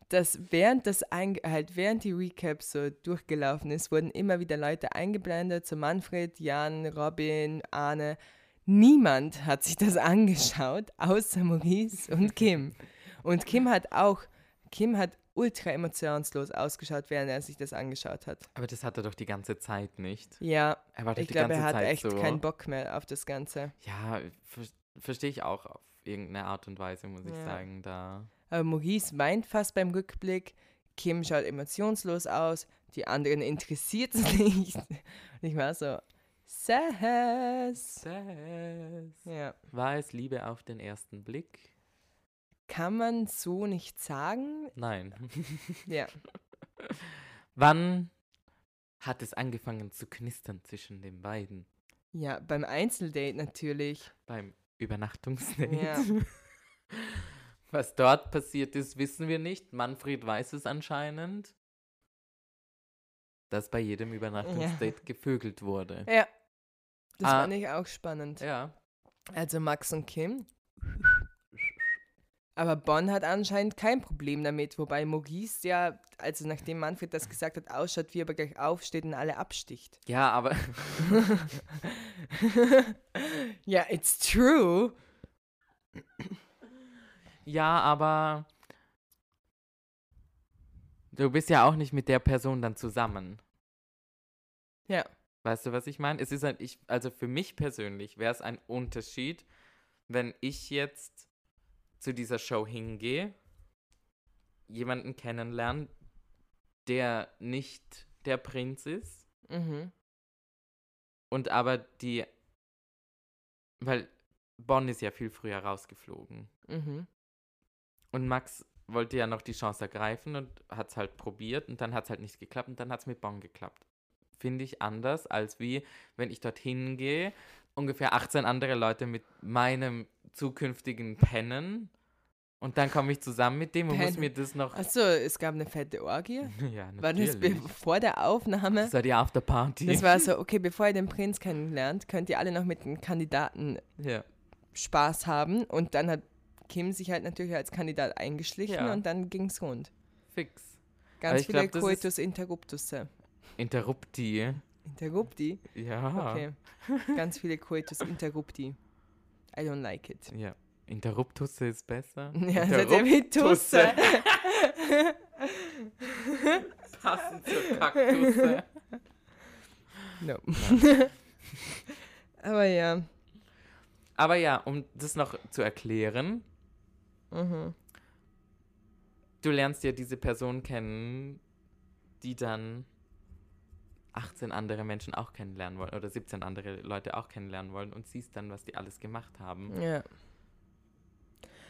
dass während das einge halt während die Recap so durchgelaufen ist, wurden immer wieder Leute eingeblendet, so Manfred, Jan, Robin, Arne. Niemand hat sich das angeschaut, außer Maurice und Kim. Und Kim hat auch, Kim hat ultra emotionslos ausgeschaut, während er sich das angeschaut hat. Aber das hat er doch die ganze Zeit nicht. Ja, Er war doch ich die glaube, ganze er hat Zeit echt so. keinen Bock mehr auf das Ganze. Ja, ver verstehe ich auch auf irgendeine Art und Weise, muss ich Ja. sagen. Da. Aber Maurice weint fast beim Rückblick. Kim schaut emotionslos aus. Die anderen interessiert es nicht. Und ich war so, Sass. Sass. Ja. War es Liebe auf den ersten Blick? Kann man so nicht sagen? Nein. Ja. Wann hat es angefangen zu knistern zwischen den beiden? Ja, beim Einzeldate natürlich. Beim Übernachtungsdate? Ja. Was dort passiert ist, wissen wir nicht. Manfred weiß es anscheinend. Dass bei jedem Übernachtungsdate gevögelt wurde. Ja. Das Ah. fand ich auch spannend. Ja. Also Max und Kim. Aber Bonn hat anscheinend kein Problem damit, wobei Maurice ja, also nachdem Manfred das gesagt hat, ausschaut, wie er aber gleich aufsteht und alle absticht. Ja, aber ja, it's true. Ja, aber du bist ja auch nicht mit der Person dann zusammen. Ja. Weißt du, was ich meine? Es ist ein, ich, also für mich persönlich wäre es ein Unterschied, wenn ich jetzt zu dieser Show hingehe, jemanden kennenlerne, der nicht der Prinz ist Mhm. und aber die, weil Bonn ist ja viel früher rausgeflogen. Mhm. Und Max wollte ja noch die Chance ergreifen und hat es halt probiert und dann hat es halt nicht geklappt und dann hat es mit Bonn geklappt. Finde ich anders, als wie wenn ich dorthin gehe, ungefähr 18 andere Leute mit meinem zukünftigen pennen und dann komme ich zusammen mit dem und muss Pennen. mir das noch. Achso, es gab eine fette Orgie. ja, War das natürlich. vor der Aufnahme? Das war die Afterparty. Das war so, okay, bevor ihr den Prinz kennenlernt, könnt ihr alle noch mit den Kandidaten ja. Spaß haben. Und dann hat Kim sich halt natürlich als Kandidat eingeschlichen Ja. und dann ging's rund. fix. Ganz viele glaub, Coitus Interruptus. Interrupti. Interrupti? Ja. Okay. Ganz viele Coitus Interrupti. I don't like it. Ja. Interruptusse ist besser. Ja, hat ja wie Tusse. Passend zur Kaktusse. no. Aber ja. Aber ja, um das noch zu erklären, Mhm. du lernst ja diese Person kennen, die dann 18 andere Menschen auch kennenlernen wollen oder 17 andere Leute auch kennenlernen wollen und siehst dann, was die alles gemacht haben. Ja.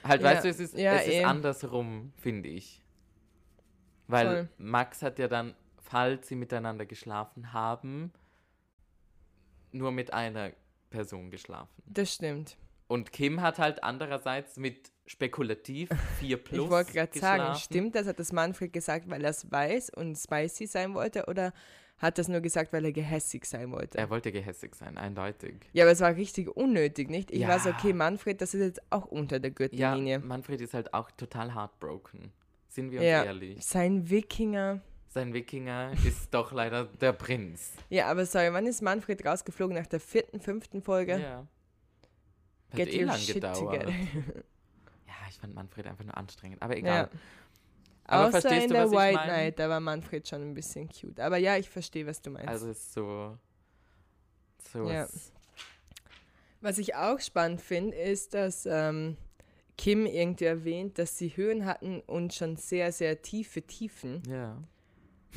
Halt, Ja, weißt du, es ist, ja, es ist eh. andersrum, finde ich. Weil Voll. Max hat ja dann, falls sie miteinander geschlafen haben, nur mit einer Person geschlafen. Das stimmt. Und Kim hat halt andererseits mit spekulativ 4 plus ich wollte gerade sagen, stimmt das? Hat das Manfred gesagt, weil er es weiß und spicy sein wollte? Oder hat das nur gesagt, weil er gehässig sein wollte? Er wollte gehässig sein, eindeutig. Ja, aber es war richtig unnötig, nicht? Ich war so, Ja. okay, Manfred, das ist jetzt auch unter der Ja, Gürtellinie. Manfred ist halt auch total heartbroken. Sind wir uns Ja. ehrlich. Sein Wikinger. Sein Wikinger ist doch leider der Prinz. Ja, aber sorry, wann ist Manfred rausgeflogen? Nach der vierten, fünften Folge? Ja. Hat Get eh your lang shit gedauert. Ja, ich fand Manfred einfach nur anstrengend. Aber egal. Ja. Aber Außer verstehst in du, der was ich White mein? Knight, da war Manfred schon ein bisschen cute. Aber ja, ich verstehe, was du meinst. Also es ist so. So Ja. was- Was ich auch spannend finde, ist, dass ähm, Kim irgendwie erwähnt, dass sie Höhen hatten und schon sehr, sehr tiefe Tiefen. Ja.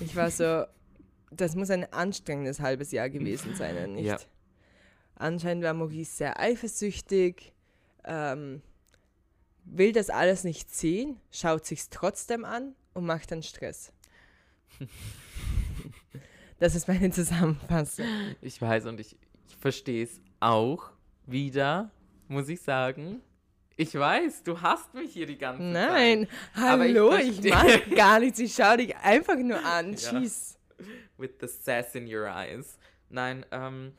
Ich war so, das muss ein anstrengendes halbes Jahr gewesen sein, oder nicht? Ja. Anscheinend war Maurice sehr eifersüchtig, ähm, will das alles nicht sehen, schaut sich's trotzdem an und macht dann Stress. das ist meine Zusammenfassung. Ich weiß und ich, ich verstehe es auch wieder, muss ich sagen. Ich weiß, du hasst mich hier die ganze Zeit. Nein, Aber ich hallo, ich, verstehe. mach gar nichts, ich schau dich einfach nur an. Ja. Tschüss. With the sass in your eyes. Nein, ähm,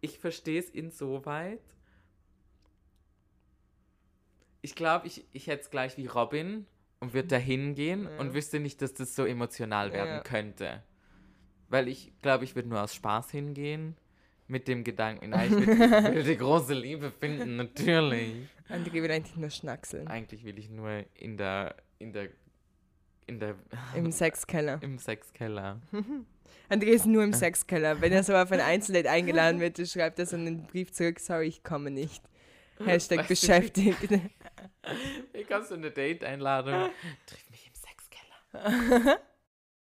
ich verstehe es insoweit. Ich glaube, ich, ich hätte es gleich wie Robin und würde da hingehen Ja. und wüsste nicht, dass das so emotional werden Ja. könnte. Weil ich glaube, ich würde nur aus Spaß hingehen. Mit dem Gedanken, nein, ich will, ich die große Liebe finden, natürlich. André will eigentlich nur schnackseln. Eigentlich will ich nur in der, in der, in der, Im Sexkeller. im Sexkeller. André ist nur im Sexkeller. Wenn er so auf ein Einzeldate eingeladen wird, schreibt er so einen Brief zurück, sorry, ich komme nicht. Hashtag Weißt du, beschäftigt. Wie kannst du eine Date-Einladung? Triff mich im Sexkeller.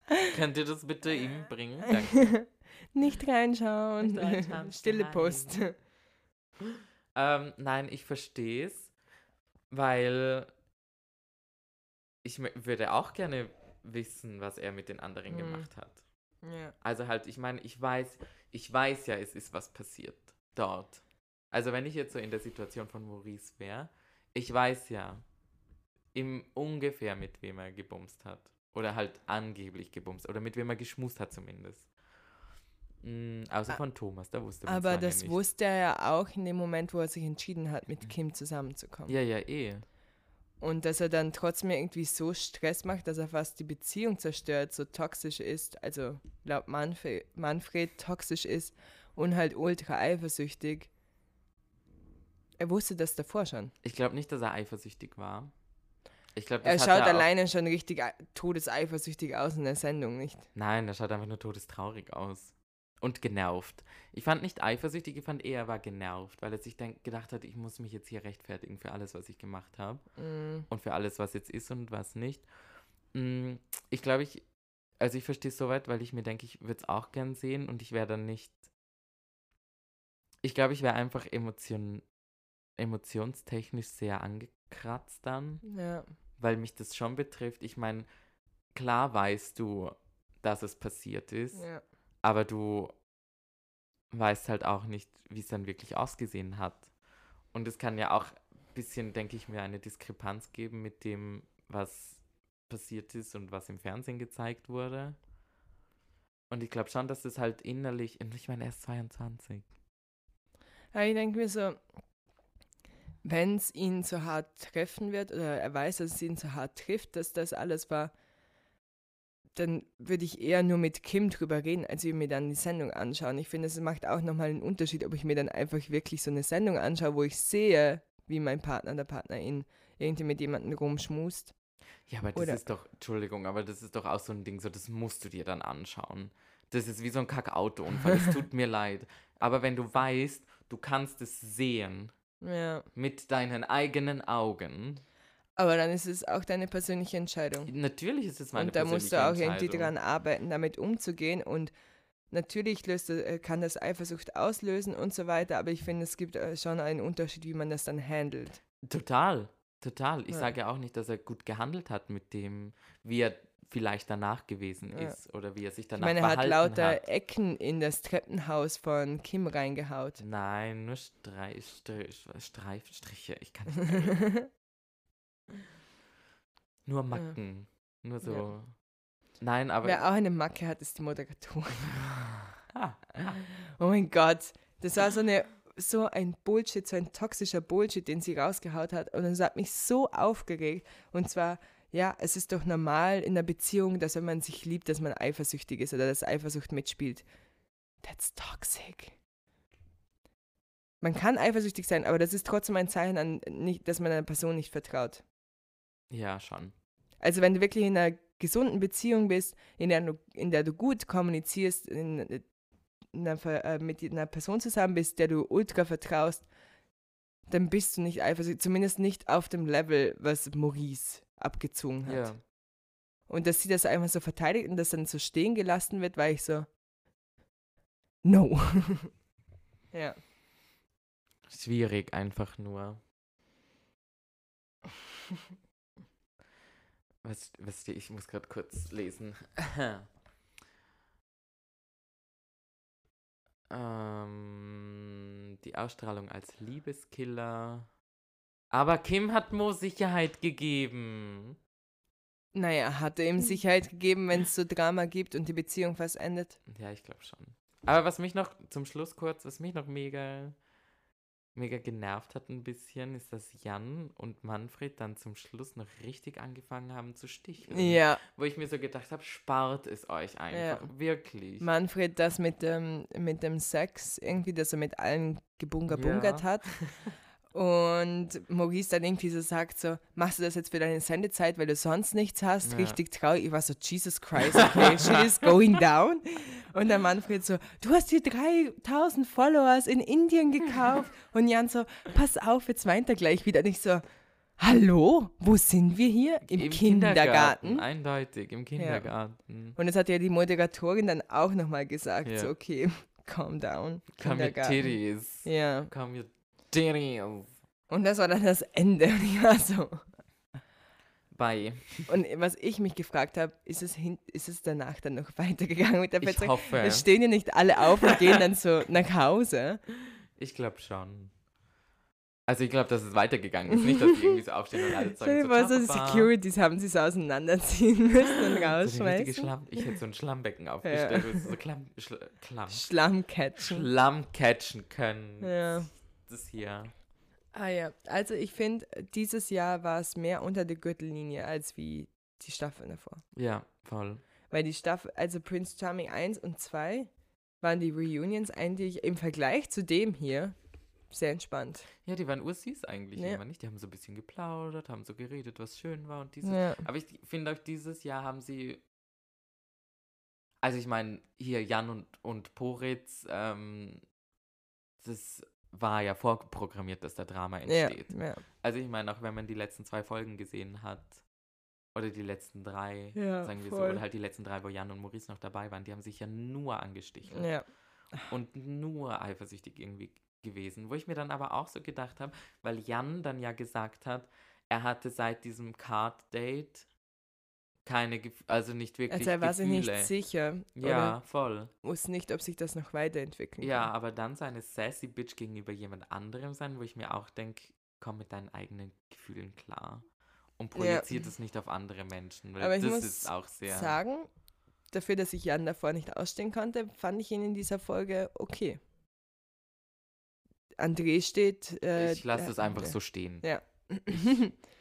Könnt ihr das bitte ihm bringen? Danke. Nicht reinschauen. Nicht reinschauen, Stille. Post. Ähm, nein, ich verstehe es, weil ich würde auch gerne wissen, was er mit den anderen Mhm. gemacht hat. Ja. Also halt, ich meine, ich weiß, ich weiß ja, es ist was passiert dort. Also wenn ich jetzt so in der Situation von Maurice wäre, ich weiß ja im ungefähr mit wem er gebumst hat. Oder halt angeblich gebumst. Oder mit wem er geschmust hat zumindest. Mm, außer A- von Thomas, da wusste man Aber das nicht. wusste er ja auch in dem Moment, wo er sich entschieden hat, mit Kim zusammenzukommen. Ja, ja, eh. Und dass er dann trotzdem irgendwie so Stress macht, dass er fast die Beziehung zerstört, so toxisch ist, also laut Manfred, Manfred toxisch ist und halt ultra eifersüchtig. Er wusste das davor schon. Ich glaube nicht, dass er eifersüchtig war. Ich glaube, Er das hat schaut er alleine schon richtig ei- todeseifersüchtig aus in der Sendung, nicht? Nein, er schaut einfach nur todestraurig aus. Und genervt. Ich fand nicht eifersüchtig, ich fand eher, er war genervt, weil er sich denk, gedacht hat, ich muss mich jetzt hier rechtfertigen für alles, was ich gemacht habe. Mm, Und für alles, was jetzt ist und was nicht. Mm, Ich glaube, ich, also ich verstehe es soweit, weil ich mir denke, ich würde es auch gern sehen und ich wäre dann nicht. Ich glaube, ich wäre einfach emotion, emotionstechnisch sehr angekratzt dann ja. weil mich das schon betrifft. Ich meine, klar weißt du, dass es passiert ist, ja. aber du weißt halt auch nicht, wie es dann wirklich ausgesehen hat. Und es kann ja auch ein bisschen, denke ich mir, eine Diskrepanz geben mit dem, was passiert ist und was im Fernsehen gezeigt wurde. Und ich glaube schon, dass es halt innerlich, ich meine, er ist 22. Aber ich denke mir so, wenn es ihn so hart treffen wird, oder er weiß, dass es ihn so hart trifft, dass das alles war, dann würde ich eher nur mit Kim drüber reden, als ich mir dann die Sendung anschauen. Ich finde, es macht auch nochmal einen Unterschied, ob ich mir dann einfach wirklich so eine Sendung anschaue, wo ich sehe, wie mein Partner, der Partnerin irgendwie mit jemandem rumschmust. Ja, aber das Oder- ist doch, Entschuldigung, aber das ist doch auch so ein Ding, so das musst du dir dann anschauen. Das ist wie so ein Kack-Autounfall, es tut mir leid. Aber wenn du weißt, du kannst es sehen, Ja. Mit deinen eigenen Augen. Aber dann ist es auch deine persönliche Entscheidung. Natürlich ist es meine und da musst du persönliche auch irgendwie Entscheidung. daran arbeiten, damit umzugehen. Und natürlich löst, äh, kann das Eifersucht auslösen und so weiter. Aber ich finde, es gibt äh, schon einen Unterschied, wie man das dann handelt. Total, total. Ich Ja. sage ja auch nicht, dass er gut gehandelt hat mit dem, wie er vielleicht danach gewesen Ja. ist oder wie er sich Ich danach meine, er hat lauter hat. Ecken in das Treppenhaus von Kim reingehaut. Nein, nur Strei Str Streifenstriche. Ich kann nicht. Nur Macken. Nur so. Nein, aber. Wer auch eine Macke hat, ist die Moderatorin. Ah, Oh mein Gott, das war so eine so ein Bullshit, so ein toxischer Bullshit, den sie rausgehaut hat. Und es hat mich so aufgeregt. Und zwar, ja, es ist doch normal in einer Beziehung, dass wenn man sich liebt, dass man eifersüchtig ist oder dass Eifersucht mitspielt. That's toxic. Man kann eifersüchtig sein, aber das ist trotzdem ein Zeichen, an, nicht, dass man einer Person nicht vertraut. ja, schon. Also wenn du wirklich in einer gesunden Beziehung bist, in der du, in der du gut kommunizierst, in, in einer, äh, mit einer Person zusammen bist, der du ultra vertraust, dann bist du nicht eifersüchtig, zumindest nicht auf dem Level, was Maurice abgezogen hat. Ja. Und dass sie das einfach so verteidigt und das dann so stehen gelassen wird, war ich so, no. ja. Schwierig einfach nur. Was, was? Ich muss gerade kurz lesen. ähm, die Ausstrahlung als Liebeskiller. Aber Kim hat Mo Sicherheit gegeben. Naja, hat er ihm Sicherheit gegeben, wenn es so Drama gibt und die Beziehung fast endet? Ja, ich glaube schon. Aber was mich noch, zum Schluss kurz, was mich noch mega, mega genervt hat ein bisschen, ist, dass Jan und Manfred dann zum Schluss noch richtig angefangen haben zu sticheln. Ja, Wo ich mir so gedacht habe, spart es euch einfach. Wirklich. Manfred das mit dem, mit dem Sex, irgendwie, dass er mit allen gebunga-bungert Ja. hat. Und Maurice dann irgendwie so sagt so, machst du das jetzt für deine Sendezeit, weil du sonst nichts hast? Ja. Richtig traurig. Ich war so, Jesus Christ, okay, shit is going down. Und der Manfred so, du hast dir 3000 Followers in Indien gekauft. Und Jan so, pass auf, jetzt weint er gleich wieder. Und ich so, hallo, wo sind wir hier? Im, Kindergarten. Eindeutig, im Kindergarten. Und das hat ja die Moderatorin dann auch nochmal gesagt, Ja. so okay, calm down. Come your Kindergarten. titties. Ja, Come your titties. und das war dann das Ende. Und ich war so. Bye. Und was ich mich gefragt habe, ist es, hin, ist es danach dann noch weitergegangen mit der Ich Beziehung? hoffe. Es stehen ja nicht alle auf und gehen dann so nach Hause. Ich glaube schon. Also ich glaube, dass es weitergegangen ist. Nicht, dass die irgendwie so aufstehen und alle sagen, so, so die. Securities haben sie so auseinanderziehen müssen und So rausschmeißen. Schlamm ich hätte so ein Schlammbecken aufgestellt, wo sie so Klamm, Schl Klamm, Schlamm catchen. Schlamm catchen können. Ja. Das hier. Ah ja, also ich finde, dieses Jahr war es mehr unter der Gürtellinie als wie die Staffel davor. Ja, voll. Weil die Staffel, also Prince Charming 1 und 2 waren die Reunions eigentlich im Vergleich zu dem hier sehr entspannt. Ja, die waren ursüß eigentlich Ja. immer nicht. Die haben so ein bisschen geplaudert, haben so geredet, was schön war und dieses. Ja. Aber ich finde auch dieses Jahr haben sie. Also ich meine, hier Jan und, und Poritz, ähm, das war ja vorprogrammiert, dass da Drama Ja, entsteht. ja. Also ich meine, auch wenn man die letzten zwei Folgen gesehen hat, oder die letzten drei, Ja, sagen wir so, voll. oder halt die letzten drei, wo Jan und Maurice noch dabei waren, die haben sich ja nur angestichelt ja. und nur eifersüchtig irgendwie gewesen. Wo ich mir dann aber auch so gedacht habe, weil Jan dann ja gesagt hat, er hatte seit diesem Card-Date keine, Gef also nicht wirklich Also er war sich nicht sicher. ja, voll. Wusste nicht, ob sich das noch weiterentwickeln Ja, kann. aber dann so eine sassy Bitch gegenüber jemand anderem sein, wo ich mir auch denke, komm mit deinen eigenen Gefühlen klar. Und projiziert es nicht auf andere Menschen. Weil Aber ich das muss ist auch sehr. Sagen, dafür, dass ich Jan davor nicht ausstehen konnte, fand ich ihn in dieser Folge okay. André steht. Äh, ich lasse äh, es einfach so stehen. Ja.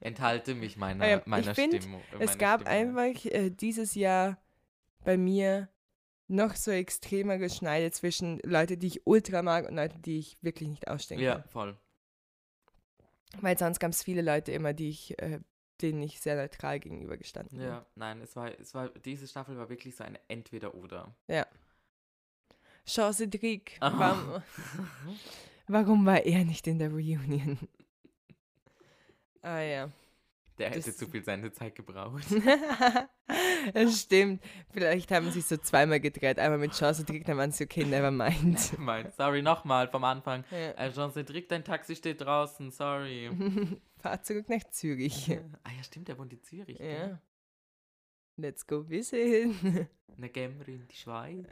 Enthalte mich meiner, Ah ja, ich meiner find, Stimmung. es meiner gab Stimme. einfach äh, dieses Jahr bei mir noch so extremer Geschneide zwischen Leute, die ich ultra mag und Leute, die ich wirklich nicht ausstehen Ja, kann. voll. Weil sonst gab es viele Leute immer, die ich, äh, denen ich sehr neutral gegenübergestanden bin. Ja, nein, es war, es war, diese Staffel war wirklich so eine Entweder-Oder. Jean Cedric, Ah. warum, Warum war er nicht in der Reunion? Ah ja. Der hätte Das- zu viel Sendezeit gebraucht. das stimmt. Vielleicht haben sie so zweimal gedreht. Einmal mit Chance Trick, dann waren sie okay, never mind. sorry, nochmal vom Anfang. Ja. Äh, Jean-Cédric, dein Taxi steht draußen, sorry. Fahr zurück nach Zürich. ah ja, stimmt, der wohnt in Zürich. Ja. Let's go visiten. Eine Gamerin in die Schweiz.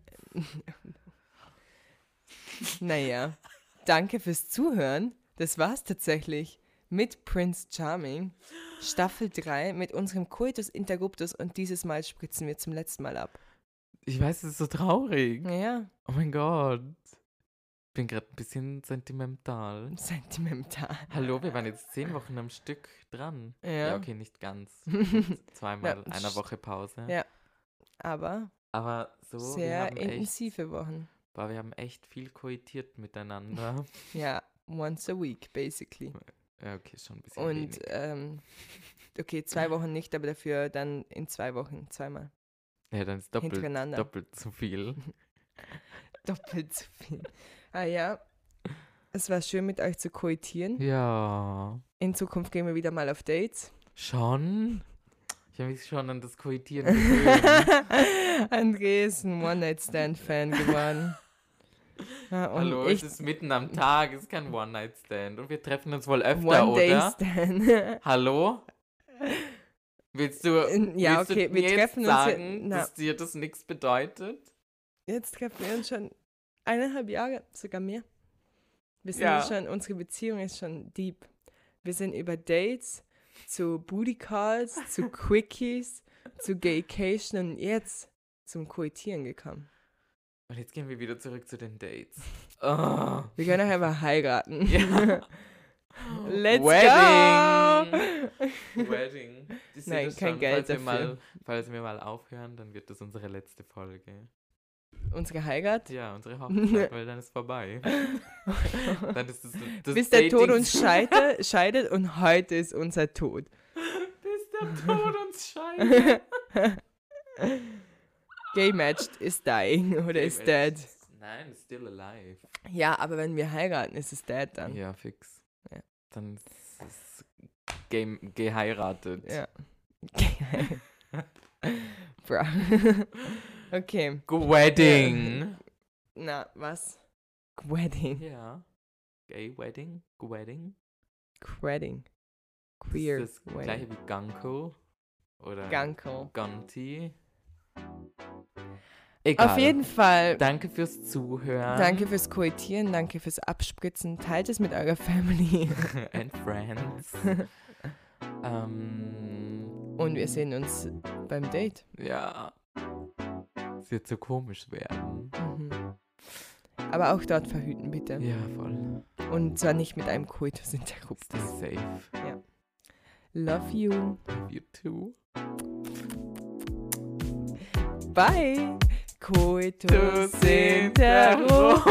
naja, danke fürs Zuhören. Das war's tatsächlich mit Prince Charming. Staffel 3 mit unserem Coitus Interruptus und dieses Mal spritzen wir zum letzten Mal ab. Ich weiß, es ist so traurig. Ja, Oh mein Gott. Ich bin gerade ein bisschen sentimental. sentimental. Hallo, wir waren jetzt zehn Wochen am Stück dran. Ja. okay, nicht ganz. Zweimal Ja, einer Woche Pause. Ja. Aber Aber so, sehr haben, echt, intensive Wochen. boah, wir haben echt viel koitiert miteinander. Ja, once a week, basically. Ja, okay, schon ein bisschen Und ähm, okay, zwei Wochen nicht, aber dafür dann in zwei Wochen zweimal Ja, dann ist doppelt, hintereinander. doppelt zu viel. Doppelt so viel. Ah ja, es war schön mit euch zu koitieren. Ja. In Zukunft gehen wir wieder mal auf Dates. Schon? Ich habe mich schon an das Koitieren gewöhnt. André ist ein One-Night-Stand-Fan geworden. Ja, Hallo, ich es ist mitten am Tag, es ist kein One-Night-Stand. Und wir treffen uns wohl öfter, oder? Hallo? Willst du, ja, willst okay, du wir treffen jetzt uns. sagen, Na, dass dir das nichts bedeutet? jetzt treffen wir uns schon eineinhalb Jahre, sogar mehr. Wir sind ja. schon, unsere Beziehung ist schon deep. Wir sind über Dates zu Booty Calls, zu Quickies, zu Gaycation und jetzt zum Koitieren gekommen. Und jetzt gehen wir wieder zurück zu den Dates. Oh. Wir können auch einfach heiraten. Ja. Let's Wedding! go! Wedding. Ich Nein, kein schon, Geld falls wir, dafür. mal, falls wir mal aufhören, dann wird das unsere letzte Folge. Unsere Heirat? Ja, unsere Hochzeit, weil dann ist vorbei. dann ist das, das Bis der Tod uns scheide, scheidet und heute ist unser Tod. Bis der Tod uns scheidet. Gay matched is dying oder is dead. Nein, it's still alive. Ja, aber wenn wir heiraten, ist es dead dann. Ja, fix. Ja. Dann ist es game, geheiratet. Ja. Bra. okay. Wedding. Na, was? Wedding. Ja. Gay Wedding. Wedding. Wedding. Queer. Ist das gleiche Wedding. wie Gunko? Oder Ganko. Gunti? Egal. Auf jeden Fall. Danke fürs Zuhören. Danke fürs Koitieren, danke fürs Abspritzen. Teilt es mit eurer Family. And friends. ähm, Und wir sehen uns beim Date. ja. Es wird so komisch werden. Mhm. Aber auch dort verhüten, bitte. Ja, voll. Und zwar nicht mit einem Coitus interruptus. Stay safe. Love you. Love you too bei Coitus Interruptus.